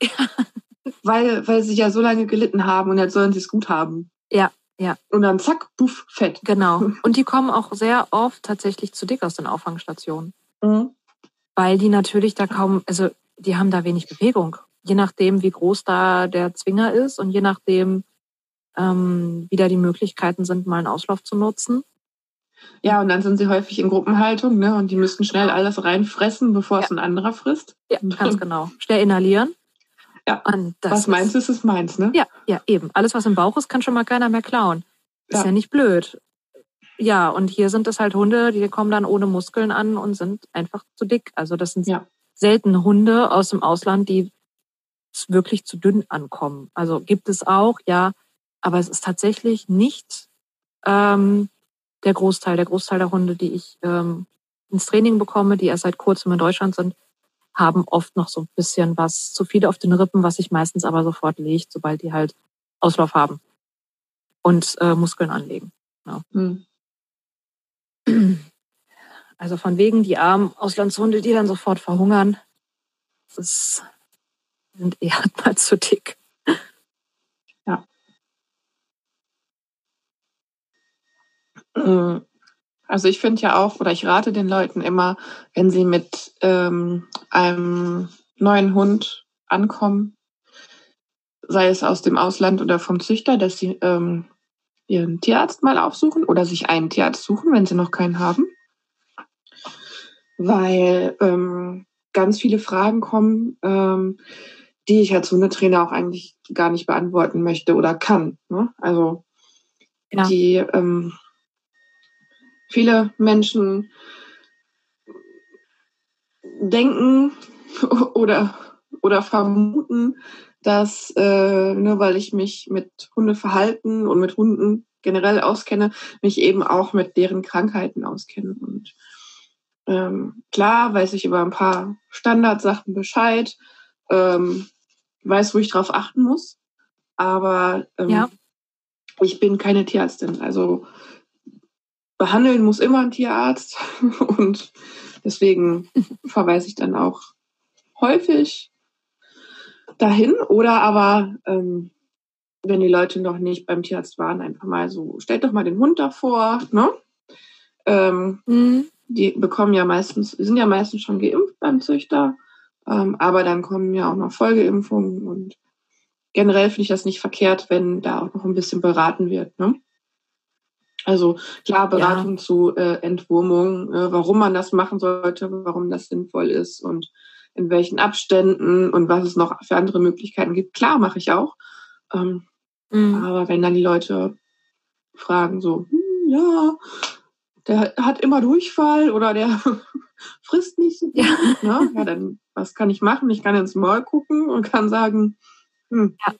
Weil, weil sie ja so lange gelitten haben und jetzt sollen sie es gut haben. Ja, ja. Und dann zack, puff, fett. Genau. Und die kommen auch sehr oft tatsächlich zu dick aus den Auffangstationen. Mhm. Weil die natürlich da kaum, also die haben da wenig Bewegung. Je nachdem, wie groß da der Zwinger ist und je nachdem, ähm, wie da die Möglichkeiten sind, mal einen Auslauf zu nutzen. Ja, und dann sind sie häufig in Gruppenhaltung, ne? Und die müssen schnell alles reinfressen, bevor es ein anderer frisst. Ja, ganz genau. Schnell inhalieren. Ja. Was meins ist, ist meins, ne? Ja, ja, eben. Alles, was im Bauch ist, kann schon mal keiner mehr klauen. Ist Ja. ja, nicht blöd. Ja, und hier sind es halt Hunde, die kommen dann ohne Muskeln an und sind einfach zu dick. Also das sind Ja. selten Hunde aus dem Ausland, die wirklich zu dünn ankommen. Also gibt es auch, ja, aber es ist tatsächlich nicht ähm, der Großteil. Der Großteil der Hunde, die ich ähm, ins Training bekomme, die erst seit kurzem in Deutschland sind, haben oft noch so ein bisschen was zu viel auf den Rippen, was sich meistens aber sofort legt, sobald die halt Auslauf haben und äh, Muskeln anlegen. Hm. Also von wegen die armen Auslandshunde, die dann sofort verhungern, das sind eher mal zu dick. Mm. Also ich finde ja auch, oder ich rate den Leuten immer, wenn sie mit ähm, einem neuen Hund ankommen, sei es aus dem Ausland oder vom Züchter, dass sie ähm, ihren Tierarzt mal aufsuchen oder sich einen Tierarzt suchen, wenn sie noch keinen haben. Weil ähm, ganz viele Fragen kommen, ähm, die ich als Hundetrainer auch eigentlich gar nicht beantworten möchte oder kann. Ne? Also Ja. die ähm, viele Menschen denken oder oder vermuten, dass äh, nur weil ich mich mit Hundeverhalten und mit Hunden generell auskenne, mich eben auch mit deren Krankheiten auskenne. Und ähm, klar weiß ich über ein paar Standardsachen Bescheid, ähm, weiß, wo ich drauf achten muss, aber ähm, ja. ich bin keine Tierärztin. Also behandeln muss immer ein Tierarzt und deswegen verweise ich dann auch häufig dahin oder aber ähm, wenn die Leute noch nicht beim Tierarzt waren, einfach mal so, stellt doch mal den Hund davor, ne? Ähm, mhm. Die bekommen ja meistens, sind ja meistens schon geimpft beim Züchter, ähm, aber dann kommen ja auch noch Folgeimpfungen und generell finde ich das nicht verkehrt, wenn da auch noch ein bisschen beraten wird, ne? Also klar, Beratung ja. zu äh, Entwurmung, äh, warum man das machen sollte, warum das sinnvoll ist und in welchen Abständen und was es noch für andere Möglichkeiten gibt. Klar, mache ich auch. Ähm, Mhm. Aber wenn dann die Leute fragen so, hm, ja, der hat immer Durchfall oder der frisst nicht so gut, ja. Ne? ja, dann was kann ich machen? Ich kann ins Maul gucken und kann sagen, hm, ja.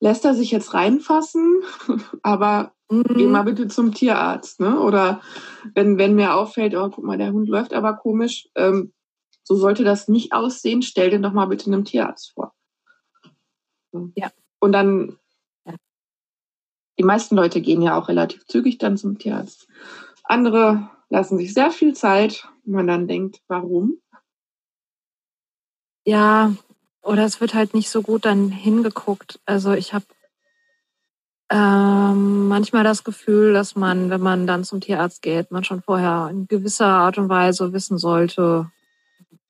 Lässt er sich jetzt reinfassen, aber mhm. geh mal bitte zum Tierarzt, ne? Oder wenn, wenn mir auffällt, oh, guck mal, der Hund läuft aber komisch, ähm, so sollte das nicht aussehen, stell den doch mal bitte einem Tierarzt vor. Ja. Und dann die meisten Leute gehen ja auch relativ zügig dann zum Tierarzt. Andere lassen sich sehr viel Zeit, wo man dann denkt, warum? Ja, oder es wird halt nicht so gut dann hingeguckt. Also ich habe ähm, manchmal das Gefühl, dass man, wenn man dann zum Tierarzt geht, man schon vorher in gewisser Art und Weise wissen sollte,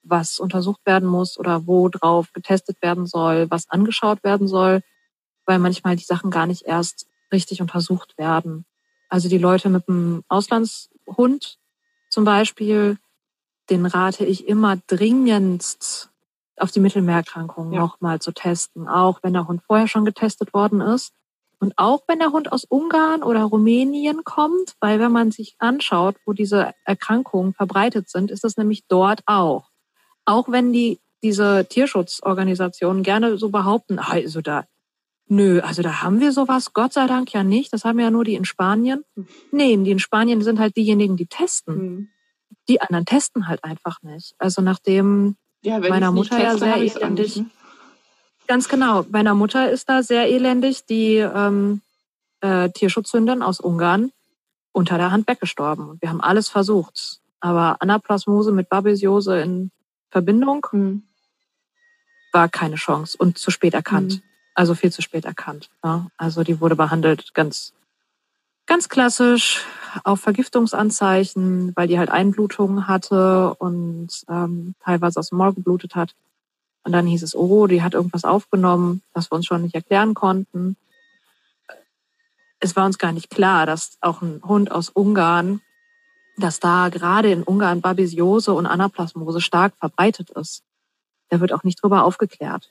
was untersucht werden muss oder wo drauf getestet werden soll, was angeschaut werden soll, weil manchmal die Sachen gar nicht erst richtig untersucht werden. Also die Leute mit dem Auslandshund zum Beispiel, den rate ich immer dringendst auf die Mittelmeererkrankung ja. nochmal zu testen, auch wenn der Hund vorher schon getestet worden ist. Und auch wenn der Hund aus Ungarn oder Rumänien kommt, weil wenn man sich anschaut, wo diese Erkrankungen verbreitet sind, ist es nämlich dort auch. Auch wenn die diese Tierschutzorganisationen gerne so behaupten, also da Nö, also da haben wir sowas, Gott sei Dank ja nicht. Das haben ja nur die in Spanien. Nee, die in Spanien sind halt diejenigen, die testen. Mhm. Die anderen testen halt einfach nicht. Also nachdem ja, meiner Mutter ja sehr elendig. Ne? Ganz genau, meiner Mutter ist da sehr elendig die ähm, äh, Tierschutzhündin aus Ungarn unter der Hand weggestorben. Wir haben alles versucht. Aber Anaplasmose mit Babesiose in Verbindung mhm. war keine Chance und zu spät erkannt. Mhm. Also viel zu spät erkannt. Ja. Also die wurde behandelt ganz, ganz klassisch auf Vergiftungsanzeichen, weil die halt Einblutungen hatte und ähm, teilweise aus dem Maul geblutet hat. Und dann hieß es, oh, die hat irgendwas aufgenommen, was wir uns schon nicht erklären konnten. Es war uns gar nicht klar, dass auch ein Hund aus Ungarn, dass da gerade in Ungarn Babesiose und Anaplasmose stark verbreitet ist. Da wird auch nicht drüber aufgeklärt.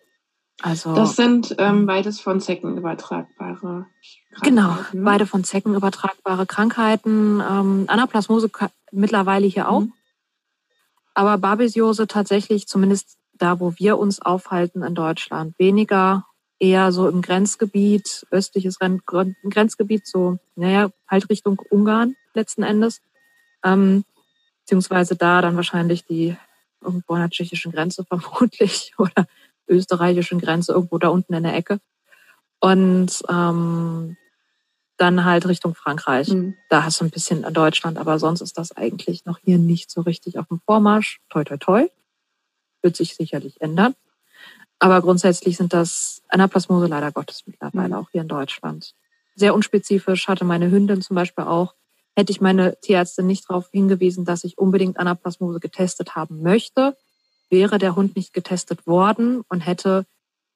Also das sind ähm, beides von Zecken übertragbare Krankheiten. Genau, beide von Zecken übertragbare Krankheiten. Ähm, Anaplasmose mittlerweile hier auch. Mhm. Aber Babesiose tatsächlich, zumindest da, wo wir uns aufhalten in Deutschland, weniger eher so im Grenzgebiet, östliches Grenzgebiet, so, naja, halt Richtung Ungarn letzten Endes. Ähm, beziehungsweise da dann wahrscheinlich die irgendwo an der tschechischen Grenze vermutlich oder österreichischen Grenze, irgendwo da unten in der Ecke. Und ähm, dann halt Richtung Frankreich. Mhm. Da hast du ein bisschen in Deutschland, aber sonst ist das eigentlich noch hier nicht so richtig auf dem Vormarsch. Toi, toi, toi. Wird sich sicherlich ändern. Aber grundsätzlich sind das Anaplasmose leider Gottes mittlerweile mhm. auch hier in Deutschland. Sehr unspezifisch hatte meine Hündin zum Beispiel auch. Hätte ich meine Tierärztin nicht darauf hingewiesen, dass ich unbedingt Anaplasmose getestet haben möchte, wäre der Hund nicht getestet worden und hätte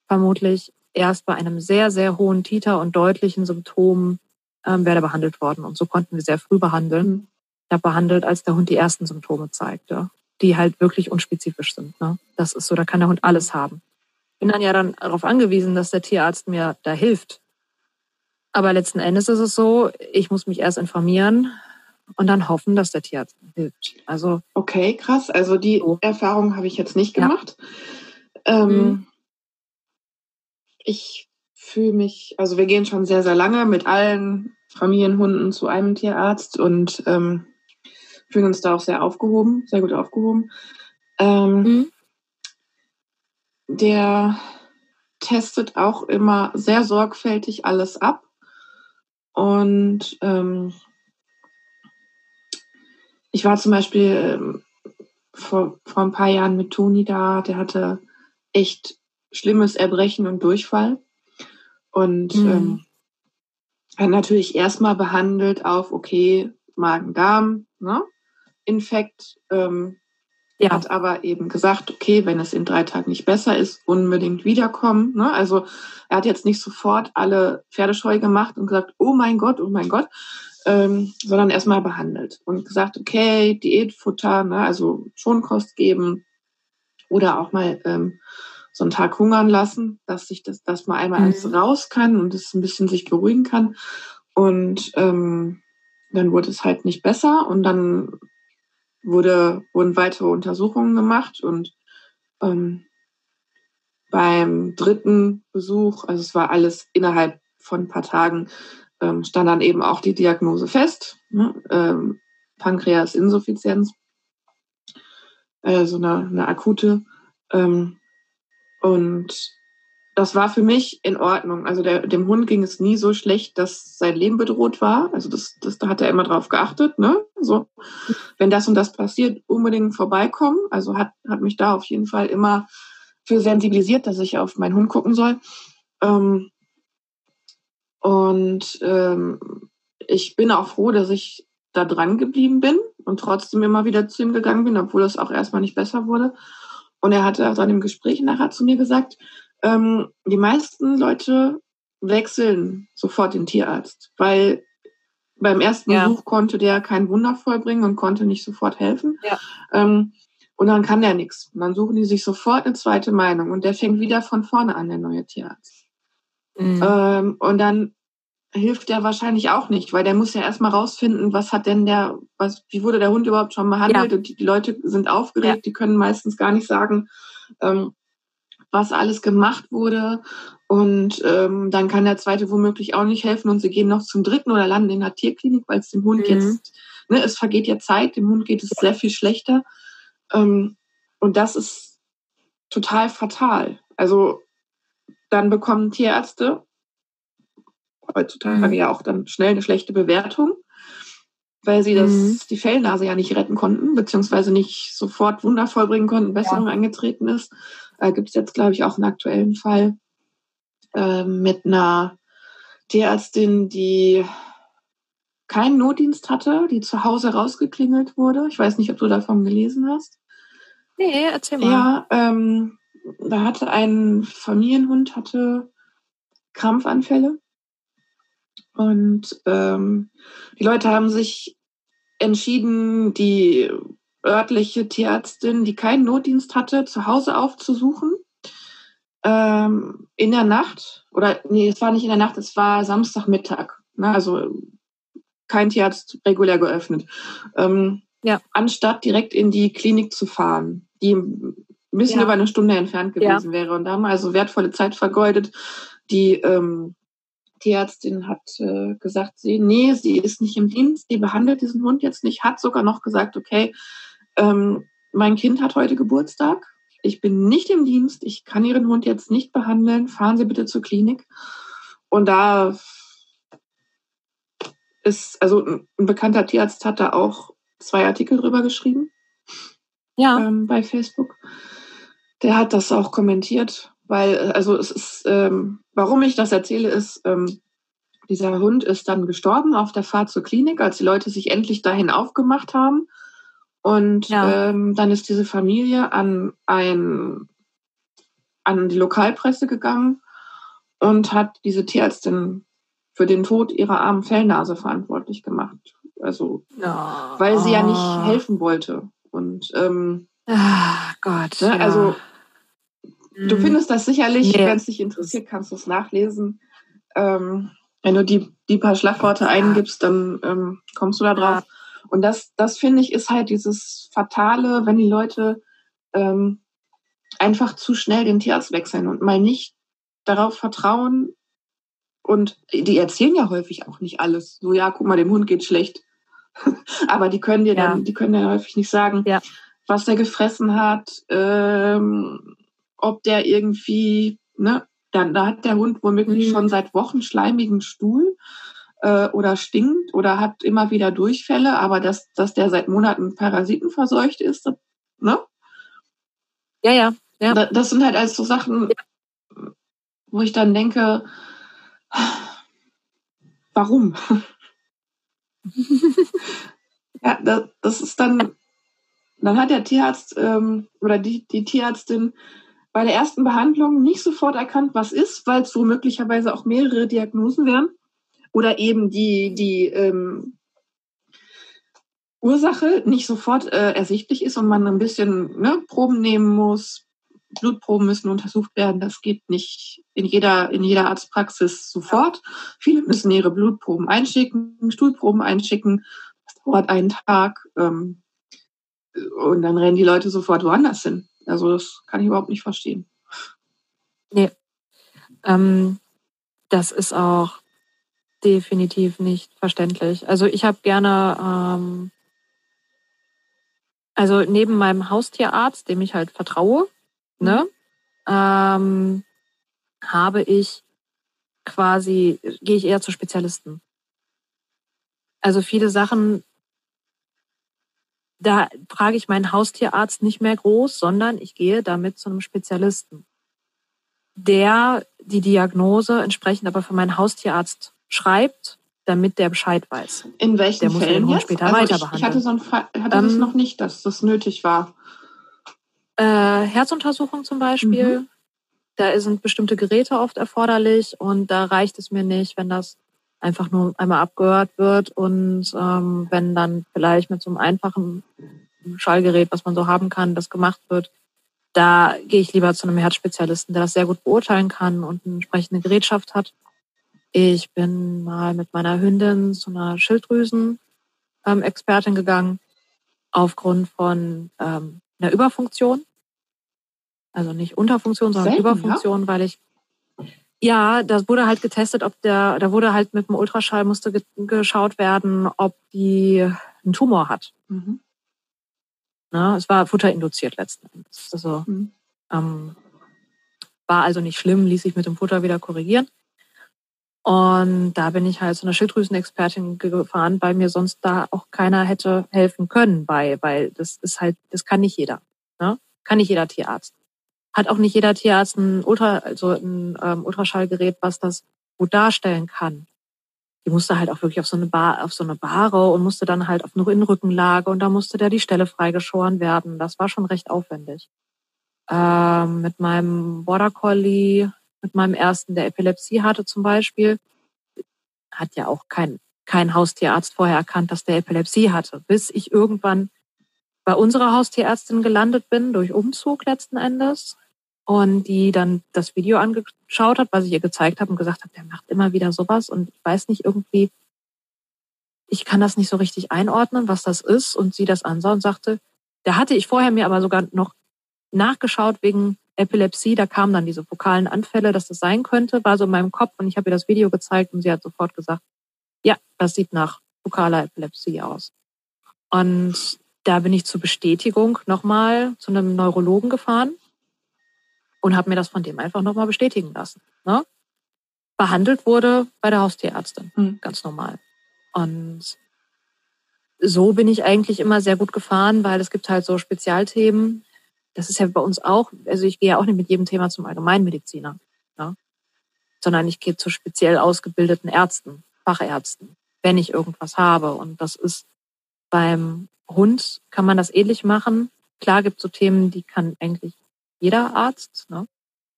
vermutlich erst bei einem sehr, sehr hohen Titer und deutlichen Symptom ähm, wäre behandelt worden. Und so konnten wir sehr früh behandeln. Mhm. Ich habe behandelt, als der Hund die ersten Symptome zeigte, die halt wirklich unspezifisch sind. Ne? Das ist so, da kann der Hund alles haben. Bin dann ja dann darauf angewiesen, dass der Tierarzt mir da hilft. Aber letzten Endes ist es so, ich muss mich erst informieren, und dann hoffen, dass der Tierarzt hilft. Also okay, krass. Also die so. Erfahrung habe ich jetzt nicht gemacht. Ähm, mhm. Ich fühle mich, also wir gehen schon sehr, sehr lange mit allen Familienhunden zu einem Tierarzt und ähm, fühlen uns da auch sehr aufgehoben, sehr gut aufgehoben. Ähm, mhm. Der testet auch immer sehr sorgfältig alles ab und ähm, ich war zum Beispiel ähm, vor, vor ein paar Jahren mit Toni da, der hatte echt schlimmes Erbrechen und Durchfall. Und mhm. ähm, hat natürlich erstmal behandelt auf, okay, Magen-Darm, ne? Infekt. Ähm, ja. Hat aber eben gesagt, okay, wenn es in drei Tagen nicht besser ist, unbedingt wiederkommen. Ne? Also er hat jetzt nicht sofort alle Pferdescheu gemacht und gesagt, oh mein Gott, oh mein Gott, ähm, sondern erstmal behandelt und gesagt, okay, Diätfutter, ne, also Schonkost geben oder auch mal ähm, so einen Tag hungern lassen, dass sich das, dass man einmal mhm. alles raus kann und es ein bisschen sich beruhigen kann. Und ähm, dann wurde es halt nicht besser und dann wurde, wurden weitere Untersuchungen gemacht und ähm, beim dritten Besuch, also es war alles innerhalb von ein paar Tagen, ähm, stand dann eben auch die Diagnose fest, ne? ähm, Pankreasinsuffizienz, äh, so eine, eine akute. Ähm, und das war für mich in Ordnung. Also der, dem Hund ging es nie so schlecht, dass sein Leben bedroht war. Also das, das, da hat er immer drauf geachtet. Ne? So, wenn das und das passiert, unbedingt vorbeikommen. Also hat, hat mich da auf jeden Fall immer für sensibilisiert, dass ich auf meinen Hund gucken soll. Ähm, und ähm, ich bin auch froh, dass ich da dran geblieben bin und trotzdem immer wieder zu ihm gegangen bin, obwohl es auch erstmal nicht besser wurde. Und er hatte auch dann im Gespräch nachher zu mir gesagt, ähm, die meisten Leute wechseln sofort den Tierarzt, weil beim ersten ja. Besuch konnte der kein Wunder vollbringen und konnte nicht sofort helfen. Ja. Ähm, und dann kann der nichts. Und dann suchen die sich sofort eine zweite Meinung und der fängt wieder von vorne an, der neue Tierarzt. Mhm. Ähm, und dann hilft der wahrscheinlich auch nicht, weil der muss ja erstmal rausfinden, was hat denn der, was, wie wurde der Hund überhaupt schon behandelt? Ja. Und die, die, Leute sind aufgeregt, ja. die können meistens gar nicht sagen, ähm, was alles gemacht wurde. Und ähm, dann kann der zweite womöglich auch nicht helfen und sie gehen noch zum dritten oder landen in der Tierklinik, weil es dem Hund mhm. jetzt, ne, es vergeht ja Zeit, dem Hund geht es sehr viel schlechter. Ähm, und das ist total fatal. Also dann bekommen Tierärzte heutzutage mhm. ja auch dann schnell eine schlechte Bewertung, weil sie das, mhm. die Fellnase ja nicht retten konnten, beziehungsweise nicht sofort wundervoll bringen konnten, Besserung ja. eingetreten ist. Äh, Gibt es jetzt, glaube ich, auch einen aktuellen Fall äh, mit einer Tierärztin, die keinen Notdienst hatte, die zu Hause rausgeklingelt wurde. Ich weiß nicht, ob du davon gelesen hast. Nee, erzähl mal. Ja, ähm, da hatte ein Familienhund hatte Krampfanfälle und ähm, die Leute haben sich entschieden, die örtliche Tierärztin, die keinen Notdienst hatte, zu Hause aufzusuchen. Ähm, in der Nacht, oder nee, es war nicht in der Nacht, es war Samstagmittag. Ne? Also kein Tierarzt regulär geöffnet. Ähm, ja. Anstatt direkt in die Klinik zu fahren, die ein bisschen ja. über eine Stunde entfernt gewesen ja. wäre. Und da haben wir also wertvolle Zeit vergeudet. Die ähm, Tierärztin hat äh, gesagt, sie, nee, sie ist nicht im Dienst, sie behandelt diesen Hund jetzt nicht, hat sogar noch gesagt, okay, ähm, mein Kind hat heute Geburtstag, ich bin nicht im Dienst, ich kann Ihren Hund jetzt nicht behandeln, fahren Sie bitte zur Klinik. Und da ist, also ein bekannter Tierarzt hat da auch zwei Artikel drüber geschrieben. Ja. Ähm, bei Facebook. Der hat das auch kommentiert, weil, äh, also es ist, ähm, warum ich das erzähle, ist, ähm, dieser Hund ist dann gestorben auf der Fahrt zur Klinik, als die Leute sich endlich dahin aufgemacht haben. Und ja. ähm, dann ist diese Familie an ein an die Lokalpresse gegangen und hat diese Tierärztin für den Tod ihrer armen Fellnase verantwortlich gemacht. Also, ja. weil sie ja nicht helfen wollte. Und ähm, Ach Gott. Ne, ja. Also du mhm. findest das sicherlich, nee. wenn es dich interessiert, kannst du es nachlesen. Ähm, wenn du die, die paar Schlagworte eingibst, dann ähm, kommst du da drauf. Und das, das finde ich, ist halt dieses Fatale, wenn die Leute ähm, einfach zu schnell den Tierarzt wechseln und mal nicht darauf vertrauen. Und die erzählen ja häufig auch nicht alles. So, ja, guck mal, dem Hund geht schlecht. Aber die können dir ja. dann, die können ja häufig nicht sagen, ja. was der gefressen hat, ähm, ob der irgendwie, ne, dann da hat der Hund womöglich mhm. schon seit Wochen schleimigen Stuhl äh, oder stinkt oder hat immer wieder Durchfälle, aber dass, dass der seit Monaten Parasiten verseucht ist, ne? Ja, ja, ja. Das sind halt alles so Sachen, ja. wo ich dann denke, warum? ja, das, das ist dann, dann hat der Tierarzt ähm, oder die, die Tierärztin bei der ersten Behandlung nicht sofort erkannt, was ist, weil es so möglicherweise auch mehrere Diagnosen wären oder eben die, die ähm, Ursache nicht sofort äh, ersichtlich ist und man ein bisschen ne, Proben nehmen muss. Blutproben müssen untersucht werden. Das geht nicht in jeder, in jeder Arztpraxis sofort. Viele müssen ihre Blutproben einschicken, Stuhlproben einschicken. Das dauert einen Tag. Ähm, und dann rennen die Leute sofort woanders hin. Also das kann ich überhaupt nicht verstehen. Nee. Ähm, das ist auch definitiv nicht verständlich. Also ich habe gerne, ähm, also neben meinem Haustierarzt, dem ich halt vertraue, ne, ähm, habe ich quasi, gehe ich eher zu Spezialisten. Also viele Sachen, da frage ich meinen Haustierarzt nicht mehr groß, sondern ich gehe damit zu einem Spezialisten, der die Diagnose entsprechend aber für meinen Haustierarzt schreibt, damit der Bescheid weiß. In welchen der muss Fällen den Hund später also weiter behandeln. Ich hatte, so einen Fall, hatte ähm, das noch nicht, dass das nötig war. Äh, Herzuntersuchung zum Beispiel. Mhm. Da sind bestimmte Geräte oft erforderlich und da reicht es mir nicht, wenn das einfach nur einmal abgehört wird und ähm, wenn dann vielleicht mit so einem einfachen Schallgerät, was man so haben kann, das gemacht wird, da gehe ich lieber zu einem Herzspezialisten, der das sehr gut beurteilen kann und eine entsprechende Gerätschaft hat. Ich bin mal mit meiner Hündin zu einer Schilddrüsen-Expertin gegangen, aufgrund von ähm, einer Überfunktion. Also nicht Unterfunktion, sondern Selten, Überfunktion, ja? weil ich ja, da wurde halt getestet, ob der, da wurde halt mit dem Ultraschall musste ge geschaut werden, ob die einen Tumor hat. Mhm. Na, es war futterinduziert letzten Endes. Also mhm. ähm, war also nicht schlimm, ließ sich mit dem Futter wieder korrigieren. Und da bin ich halt zu einer Schilddrüsenexpertin gefahren, weil mir sonst da auch keiner hätte helfen können bei, weil das ist halt, das kann nicht jeder. Ne? Kann nicht jeder Tierarzt. Hat auch nicht jeder Tierarzt ein Ultra, also ein ähm, Ultraschallgerät, was das gut darstellen kann. Die musste halt auch wirklich auf so eine Bar, auf so eine Bahre und musste dann halt auf eine Innenrückenlage und da musste der die Stelle freigeschoren werden. Das war schon recht aufwendig. Ähm, mit meinem Border Collie mit meinem ersten, der Epilepsie hatte zum Beispiel, hat ja auch kein, kein Haustierarzt vorher erkannt, dass der Epilepsie hatte, bis ich irgendwann bei unserer Haustierärztin gelandet bin, durch Umzug letzten Endes. Und die dann das Video angeschaut hat, was ich ihr gezeigt habe und gesagt habe, der macht immer wieder sowas und ich weiß nicht irgendwie, ich kann das nicht so richtig einordnen, was das ist. Und sie das ansah und sagte, da hatte ich vorher mir aber sogar noch nachgeschaut wegen Epilepsie, da kamen dann diese fokalen Anfälle, dass das sein könnte, war so in meinem Kopf und ich habe ihr das Video gezeigt und sie hat sofort gesagt, ja, das sieht nach fokaler Epilepsie aus. Und da bin ich zur Bestätigung nochmal zu einem Neurologen gefahren und habe mir das von dem einfach nochmal bestätigen lassen. Ne? Behandelt wurde bei der Haustierärztin, mhm. ganz normal. Und so bin ich eigentlich immer sehr gut gefahren, weil es gibt halt so Spezialthemen, das ist ja bei uns auch, also ich gehe ja auch nicht mit jedem Thema zum Allgemeinmediziner, ne? sondern ich gehe zu speziell ausgebildeten Ärzten, Fachärzten, wenn ich irgendwas habe. Und das ist beim Hund kann man das ähnlich machen. Klar gibt es so Themen, die kann eigentlich jeder Arzt, ne?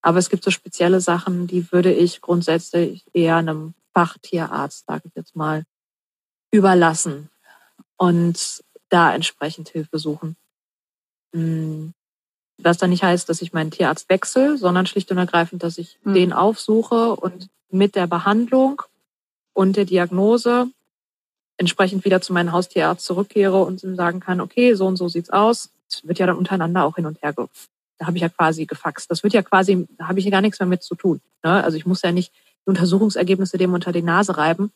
aber es gibt so spezielle Sachen, die würde ich grundsätzlich eher einem Fachtierarzt, sage ich jetzt mal, überlassen und da entsprechend Hilfe suchen. Hm. Was dann nicht heißt, dass ich meinen Tierarzt wechsle, sondern schlicht und ergreifend, dass ich mhm. den aufsuche und mit der Behandlung und der Diagnose entsprechend wieder zu meinem Haustierarzt zurückkehre und ihm sagen kann, okay, so und so sieht's aus. Es wird ja dann untereinander auch hin und her da habe ich ja quasi gefaxt. Das wird ja quasi, da habe ich ja gar nichts mehr mit zu tun. Ne? Also ich muss ja nicht die Untersuchungsergebnisse dem unter die Nase reiben,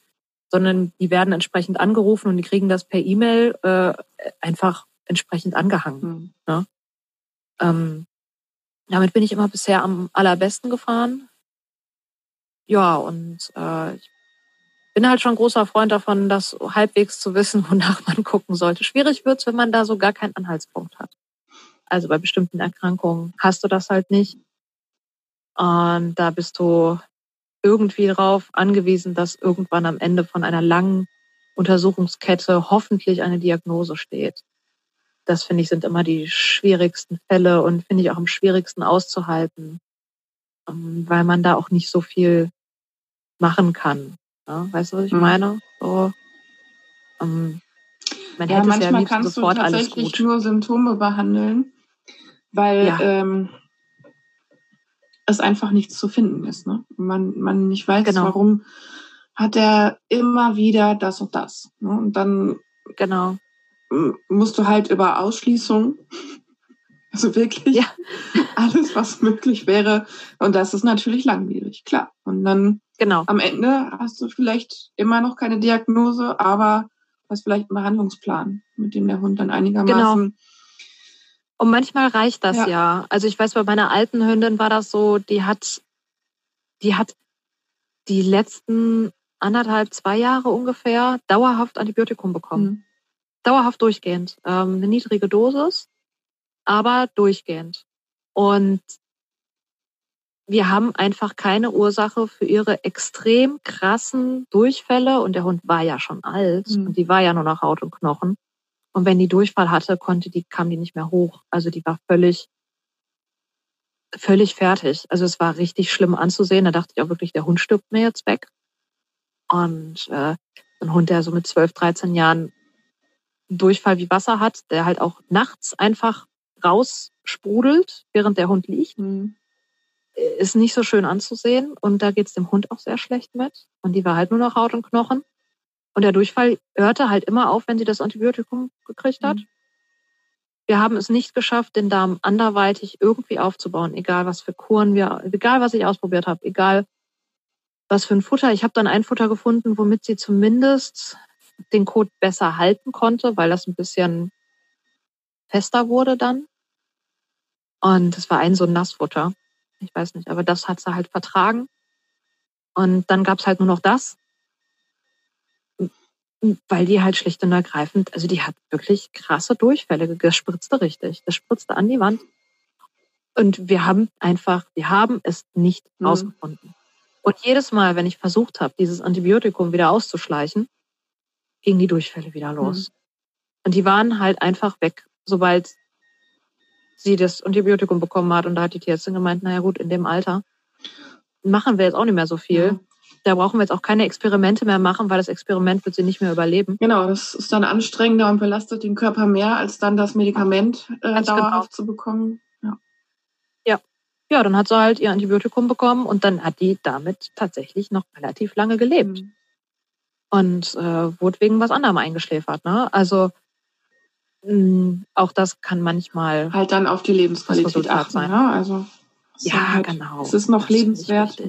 sondern die werden entsprechend angerufen und die kriegen das per E-Mail äh, einfach entsprechend angehangen. Mhm. Ne? Ähm, damit bin ich immer bisher am allerbesten gefahren. Ja, und äh, ich bin halt schon großer Freund davon, das halbwegs zu wissen, wonach man gucken sollte. Schwierig wird's, wenn man da so gar keinen Anhaltspunkt hat. Also bei bestimmten Erkrankungen hast du das halt nicht. Und da bist du irgendwie darauf angewiesen, dass irgendwann am Ende von einer langen Untersuchungskette hoffentlich eine Diagnose steht. Das finde ich sind immer die schwierigsten Fälle und finde ich auch am schwierigsten auszuhalten, ähm, weil man da auch nicht so viel machen kann. Ja, weißt du, was ich mhm. meine? So, ähm, man ja, manchmal ja kannst du tatsächlich nur Symptome behandeln, weil ja. ähm, es einfach nichts zu finden ist. Ne? Man, man nicht weiß, genau. warum hat er immer wieder das und das. Ne? Und dann genau. musst du halt über Ausschließung, also wirklich ja. alles, was möglich wäre. Und das ist natürlich langwierig, klar. Und dann genau. am Ende hast du vielleicht immer noch keine Diagnose, aber hast vielleicht einen Behandlungsplan, mit dem der Hund dann einigermaßen genau und manchmal reicht das ja. ja. Also ich weiß, bei meiner alten Hündin war das so, die hat, die hat die letzten anderthalb, zwei Jahre ungefähr dauerhaft Antibiotikum bekommen. Mhm. Dauerhaft durchgehend. Ähm, eine niedrige Dosis, aber durchgehend. Und wir haben einfach keine Ursache für ihre extrem krassen Durchfälle. Und der Hund war ja schon alt mhm. und die war ja nur noch Haut und Knochen. Und wenn die Durchfall hatte, konnte die, kam die nicht mehr hoch. Also die war völlig, völlig fertig. Also es war richtig schlimm anzusehen. Da dachte ich auch wirklich, der Hund stirbt mir jetzt weg. Und äh, ein Hund, der so mit 12, 13 Jahren Durchfall wie Wasser hat, der halt auch nachts einfach raussprudelt, während der Hund liegt, mhm. ist nicht so schön anzusehen. Und da geht's dem Hund auch sehr schlecht mit. Und die war halt nur noch Haut und Knochen. Und der Durchfall hörte halt immer auf, wenn sie das Antibiotikum gekriegt hat. Mhm. Wir haben es nicht geschafft, den Darm anderweitig irgendwie aufzubauen, egal was für Kuren wir, egal was ich ausprobiert habe, egal was für ein Futter. Ich habe dann ein Futter gefunden, womit sie zumindest den Kot besser halten konnte, weil das ein bisschen fester wurde dann. Und es war ein so ein Nassfutter. Ich weiß nicht, aber das hat sie halt vertragen. Und dann gab's halt nur noch das weil die halt schlicht und ergreifend, also die hat wirklich krasse Durchfälle, das spritzte richtig, das spritzte an die Wand. Und wir haben einfach, wir haben es nicht mhm. rausgefunden. Und jedes Mal, wenn ich versucht habe, dieses Antibiotikum wieder auszuschleichen, gingen die Durchfälle wieder mhm. los. Mhm. Und die waren halt einfach weg, sobald sie das Antibiotikum bekommen hat. Und da hat die Tierärztin gemeint, naja gut, in dem Alter machen wir jetzt auch nicht mehr so viel. Mhm da brauchen wir jetzt auch keine Experimente mehr machen, weil das Experiment wird sie nicht mehr überleben. Genau, das ist dann anstrengender und belastet den Körper mehr, als dann das Medikament äh, genau. dauerhaft genau. zu bekommen. Ja. ja. Ja, dann hat sie halt ihr Antibiotikum bekommen und dann hat die damit tatsächlich noch relativ lange gelebt. Mhm. Und äh, wurde wegen was anderem eingeschläfert. Ne? Also mh, mm, auch das kann manchmal halt dann auf die Lebensqualität achten. Sein. Ne? Also ja, halt, genau. Es ist noch das lebenswert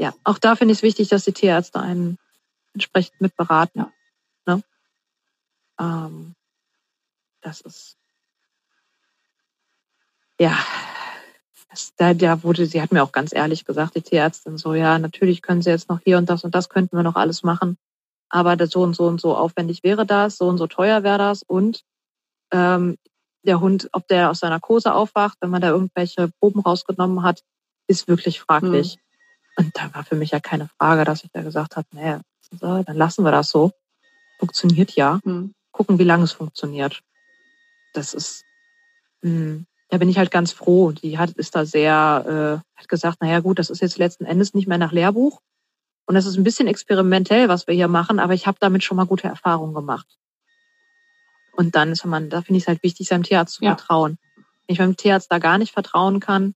ja, auch da finde ich es wichtig, dass die Tierärzte einen entsprechend mitberaten. Ja. Ne? Ähm, das ist ja, das, da, da wurde, sie hat mir auch ganz ehrlich gesagt, die Tierärztin, so, ja, natürlich können sie jetzt noch hier und das und das könnten wir noch alles machen. Aber das so und so und so aufwendig wäre das, so und so teuer wäre das und ähm, der Hund, ob der aus seiner Kose aufwacht, wenn man da irgendwelche Proben rausgenommen hat, ist wirklich fraglich. Mhm. Und da war für mich ja keine Frage, dass ich da gesagt habe, nee, so, dann lassen wir das so. Funktioniert ja. Mhm. Gucken, wie lange es funktioniert. Das ist, mh, hm, da bin ich halt ganz froh. Die hat, ist da sehr, äh, hat gesagt, naja gut, das ist jetzt letzten Endes nicht mehr nach Lehrbuch. Und das ist ein bisschen experimentell, was wir hier machen, aber ich habe damit schon mal gute Erfahrungen gemacht. Und dann ist man, da finde ich es halt wichtig, seinem Tierarzt zu ja. vertrauen. Wenn ich meinem Tierarzt da gar nicht vertrauen kann,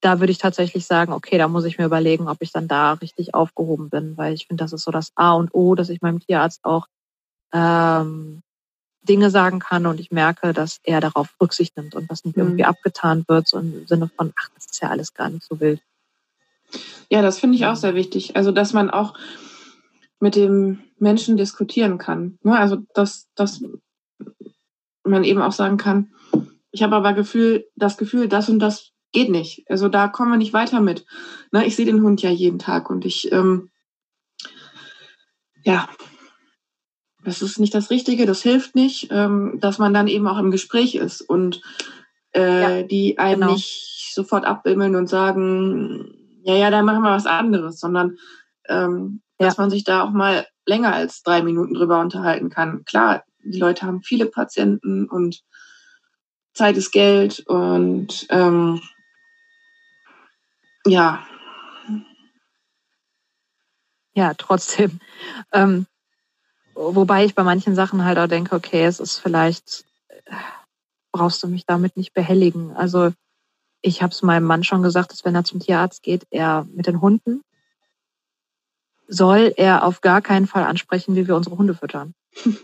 da würde ich tatsächlich sagen, okay, da muss ich mir überlegen, ob ich dann da richtig aufgehoben bin, weil ich finde, das ist so das A und O, dass ich meinem Tierarzt auch ähm, Dinge sagen kann und ich merke, dass er darauf Rücksicht nimmt und das nicht mhm. irgendwie abgetan wird, so im Sinne von, ach, das ist ja alles gar nicht so wild. Ja, das finde ich auch sehr wichtig. Also, dass man auch mit dem Menschen diskutieren kann. Ne? Also, dass, dass man eben auch sagen kann, ich habe aber Gefühl, das Gefühl, das und das geht nicht. Also da kommen wir nicht weiter mit. Ne? Ich sehe den Hund ja jeden Tag und ich, ähm, ja, das ist nicht das Richtige, das hilft nicht, ähm, dass man dann eben auch im Gespräch ist und äh, ja, die einem genau. nicht sofort abbimmeln und sagen, ja, ja, dann machen wir was anderes, sondern ähm, ja. dass man sich da auch mal länger als drei Minuten drüber unterhalten kann. Klar, die Leute haben viele Patienten und Zeit ist Geld und ähm, ja. Ja, trotzdem. Ähm, wobei ich bei manchen Sachen halt auch denke, okay, es ist vielleicht, brauchst du mich damit nicht behelligen. Also ich habe es meinem Mann schon gesagt, dass wenn er zum Tierarzt geht, er mit den Hunden soll er auf gar keinen Fall ansprechen, wie wir unsere Hunde füttern.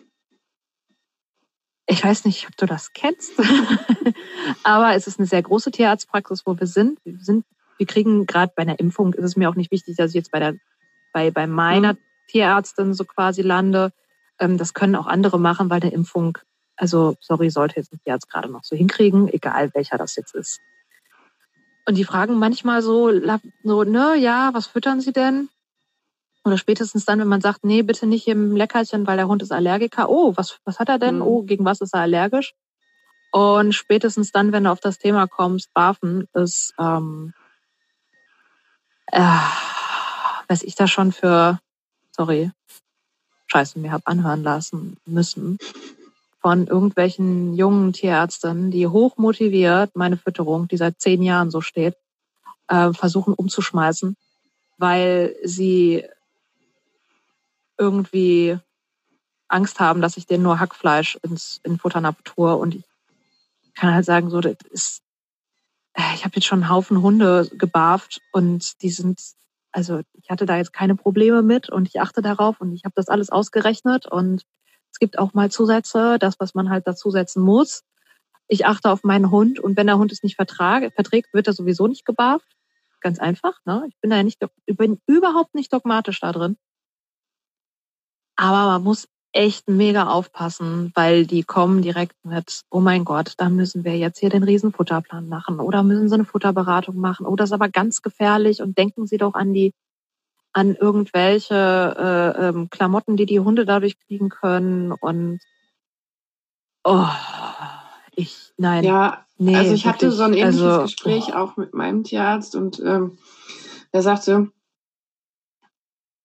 Ich weiß nicht, ob du das kennst, aber es ist eine sehr große Tierarztpraxis, wo wir sind. Wir sind, wir kriegen gerade bei einer Impfung, ist es mir auch nicht wichtig, dass ich jetzt bei der, bei, bei meiner mhm. Tierärztin so quasi lande. Ähm, das können auch andere machen, weil eine Impfung, also sorry, sollte jetzt ein Tierarzt gerade noch so hinkriegen, egal welcher das jetzt ist. Und die fragen manchmal so, so, ne, ja, was füttern Sie denn? Oder spätestens dann, wenn man sagt, nee, bitte nicht im Leckerchen, weil der Hund ist Allergiker. Oh, was, was hat er denn? Mhm. Oh, gegen was ist er allergisch? Und spätestens dann, wenn du auf das Thema kommst, Barfen ist, ähm, äh, was ich da schon für, sorry, Scheiße mir hab anhören lassen müssen, von irgendwelchen jungen Tierärztinnen, die hoch motiviert meine Fütterung, die seit zehn Jahren so steht, äh, versuchen umzuschmeißen, weil sie irgendwie Angst haben, dass ich denen nur Hackfleisch ins in Futternaptur und ich kann halt sagen, so das ist, ich habe jetzt schon einen Haufen Hunde gebarft und die sind, also ich hatte da jetzt keine Probleme mit und ich achte darauf und ich habe das alles ausgerechnet und es gibt auch mal Zusätze, das, was man halt dazusetzen muss. Ich achte auf meinen Hund und wenn der Hund es nicht vertrag, verträgt, wird er sowieso nicht gebarft. Ganz einfach. Ne? Ich bin da ja nicht, ich bin überhaupt nicht dogmatisch da drin. Aber man muss echt mega aufpassen, weil die kommen direkt mit, oh mein Gott, da müssen wir jetzt hier den Riesenfutterplan machen oder müssen sie eine Futterberatung machen. Oh, das ist aber ganz gefährlich und denken Sie doch an die, an irgendwelche äh, ähm, Klamotten, die die Hunde dadurch kriegen können und oh, ich, nein. Ja, nee, also ich wirklich, hatte so ein ähnliches also, Gespräch oh. auch mit meinem Tierarzt und ähm, er sagte,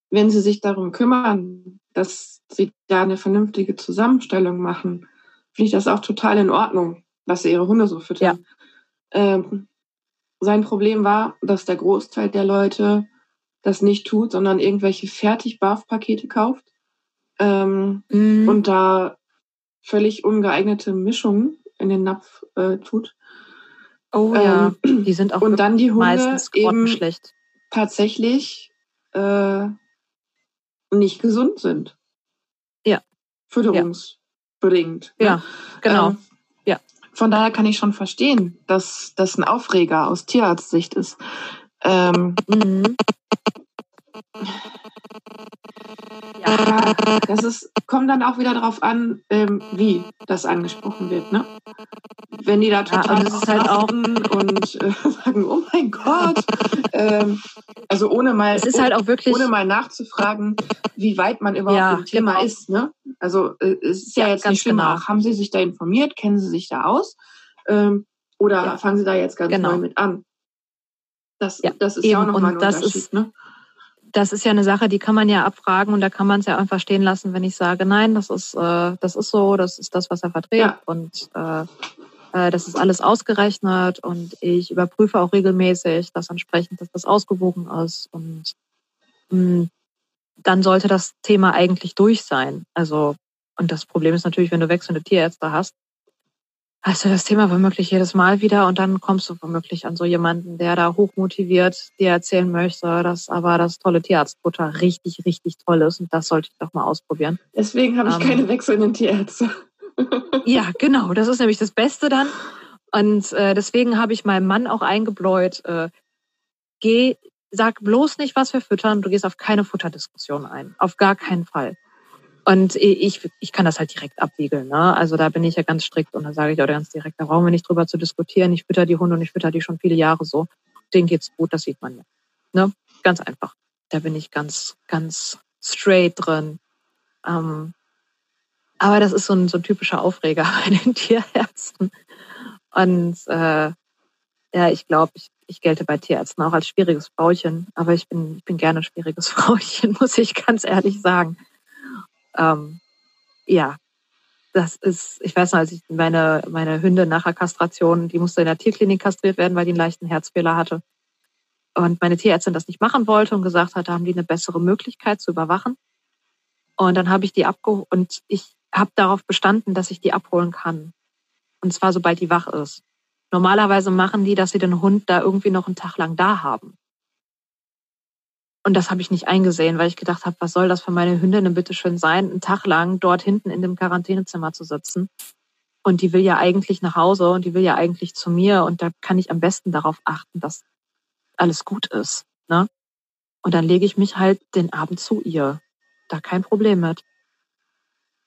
wenn Sie sich darum kümmern, dass sie da eine vernünftige Zusammenstellung machen, finde ich das auch total in Ordnung, dass sie ihre Hunde so füttern. Ja. Ähm, sein Problem war, dass der Großteil der Leute das nicht tut, sondern irgendwelche fertig pakete kauft ähm, mhm. und da völlig ungeeignete Mischungen in den Napf äh, tut. Oh ja, ähm, die sind auch und dann die Hunde meistens eben schlecht. tatsächlich äh, nicht gesund sind. Ja. Fütterungsbedingt. Ja, ja genau. Ähm, ja. Von daher kann ich schon verstehen, dass das ein Aufreger aus Tierarztsicht ist. Ähm, mhm. Ja, das ist, kommt dann auch wieder darauf an, ähm, wie das angesprochen wird. Ne? Wenn die da total ja, ist halt auch und äh, sagen, oh mein Gott, ähm, also ohne mal, es ist halt auch wirklich, ohne mal nachzufragen, wie weit man überhaupt ja, im Thema genau. ist. Ne? Also äh, es ist ja, ja jetzt nicht schlimm. Genau. Haben Sie sich da informiert? Kennen Sie sich da aus? Ähm, oder ja. fangen Sie da jetzt ganz genau. neu mit an? Das, das ist Eben. ja auch nochmal ein Unterschied. Ist, ne? Das ist ja eine Sache, die kann man ja abfragen und da kann man es ja einfach stehen lassen, wenn ich sage, nein, das ist, äh, das ist so, das ist das, was er verträgt ja. und äh, äh, das ist alles ausgerechnet und ich überprüfe auch regelmäßig, dass entsprechend, dass das ausgewogen ist und mh, hm, dann sollte das Thema eigentlich durch sein. Also und das Problem ist natürlich, wenn du wechselnde Tierärzte hast, hast du das Thema womöglich jedes Mal wieder und dann kommst du womöglich an so jemanden, der da hochmotiviert dir erzählen möchte, dass aber das tolle Tierarztbutter richtig, richtig toll ist und das sollte ich doch mal ausprobieren. Deswegen habe ich ähm, keine wechselnden Tierärzte. ja, genau. Das ist nämlich das Beste dann. Und äh, deswegen habe ich meinem Mann auch eingebläut, äh, geh, sag bloß nicht, was wir füttern. Du gehst auf keine Futterdiskussion ein. Auf gar keinen Fall. Und ich, ich kann das halt direkt abwiegeln. Ne? Also da bin ich ja ganz strikt und da sage ich auch ganz direkt, da brauchen wir nicht drüber zu diskutieren. Ich fütter die Hunde und ich fütter die schon viele Jahre so. Denen geht's gut, das sieht man ja. Ne? Ganz einfach. Da bin ich ganz, ganz straight drin. Ähm, aber das ist so ein, so ein typischer Aufreger bei den Tierärzten. Und äh, ja, ich glaube, ich, ich gelte bei Tierärzten auch als schwieriges Frauchen, aber ich bin, ich bin gerne ein schwieriges Frauchen, muss ich ganz ehrlich sagen. Ähm, ja, das ist, ich weiß noch, als ich meine, meine Hündin nach der Kastration, die musste in der Tierklinik kastriert werden, weil die einen leichten Herzfehler hatte. Und meine Tierärztin das nicht machen wollte und gesagt hat, da haben die eine bessere Möglichkeit zu überwachen. Und dann habe ich die abgeholt und ich habe darauf bestanden, dass ich die abholen kann. Und zwar sobald die wach ist. Normalerweise machen die, dass sie den Hund da irgendwie noch einen Tag lang da haben. Und das habe ich nicht eingesehen, weil ich gedacht habe, was soll das für meine Hündin bitte schön sein, einen Tag lang dort hinten in dem Quarantänezimmer zu sitzen. Und die will ja eigentlich nach Hause und die will ja eigentlich zu mir. Und da kann ich am besten darauf achten, dass alles gut ist. Ne? Und dann lege ich mich halt den Abend zu ihr. Da kein Problem mit.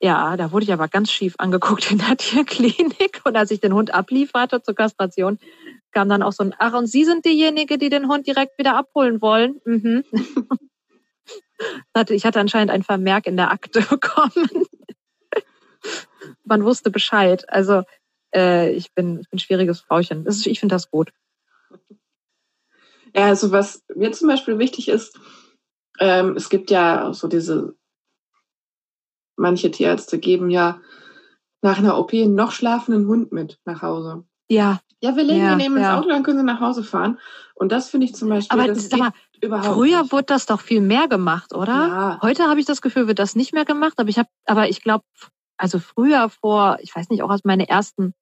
Ja, da wurde ich aber ganz schief angeguckt in der Tierklinik. Und als ich den Hund ablieferte zur Kastration, kam dann auch so ein, ach, und Sie sind diejenige, die den Hund direkt wieder abholen wollen. Mhm. ich hatte anscheinend ein Vermerk in der Akte bekommen. Man wusste Bescheid. Also äh, ich bin, ein schwieriges Frauchen. Ist, ich finde das gut. Ja, also was mir zum Beispiel wichtig ist, ähm, es gibt ja so diese, manche Tierärzte geben ja nach einer OP einen noch schlafenden Hund mit nach Hause. Ja. Ja, wir legen ja, den ins ja. Auto, dann können sie nach Hause fahren. Und das finde ich zum Beispiel. Aber sag mal, früher nicht. wurde das doch viel mehr gemacht, oder? Ja. Heute habe ich das Gefühl, wird das nicht mehr gemacht. Aber ich habe, aber ich glaube, also früher vor, ich weiß nicht, auch aus meine ersten,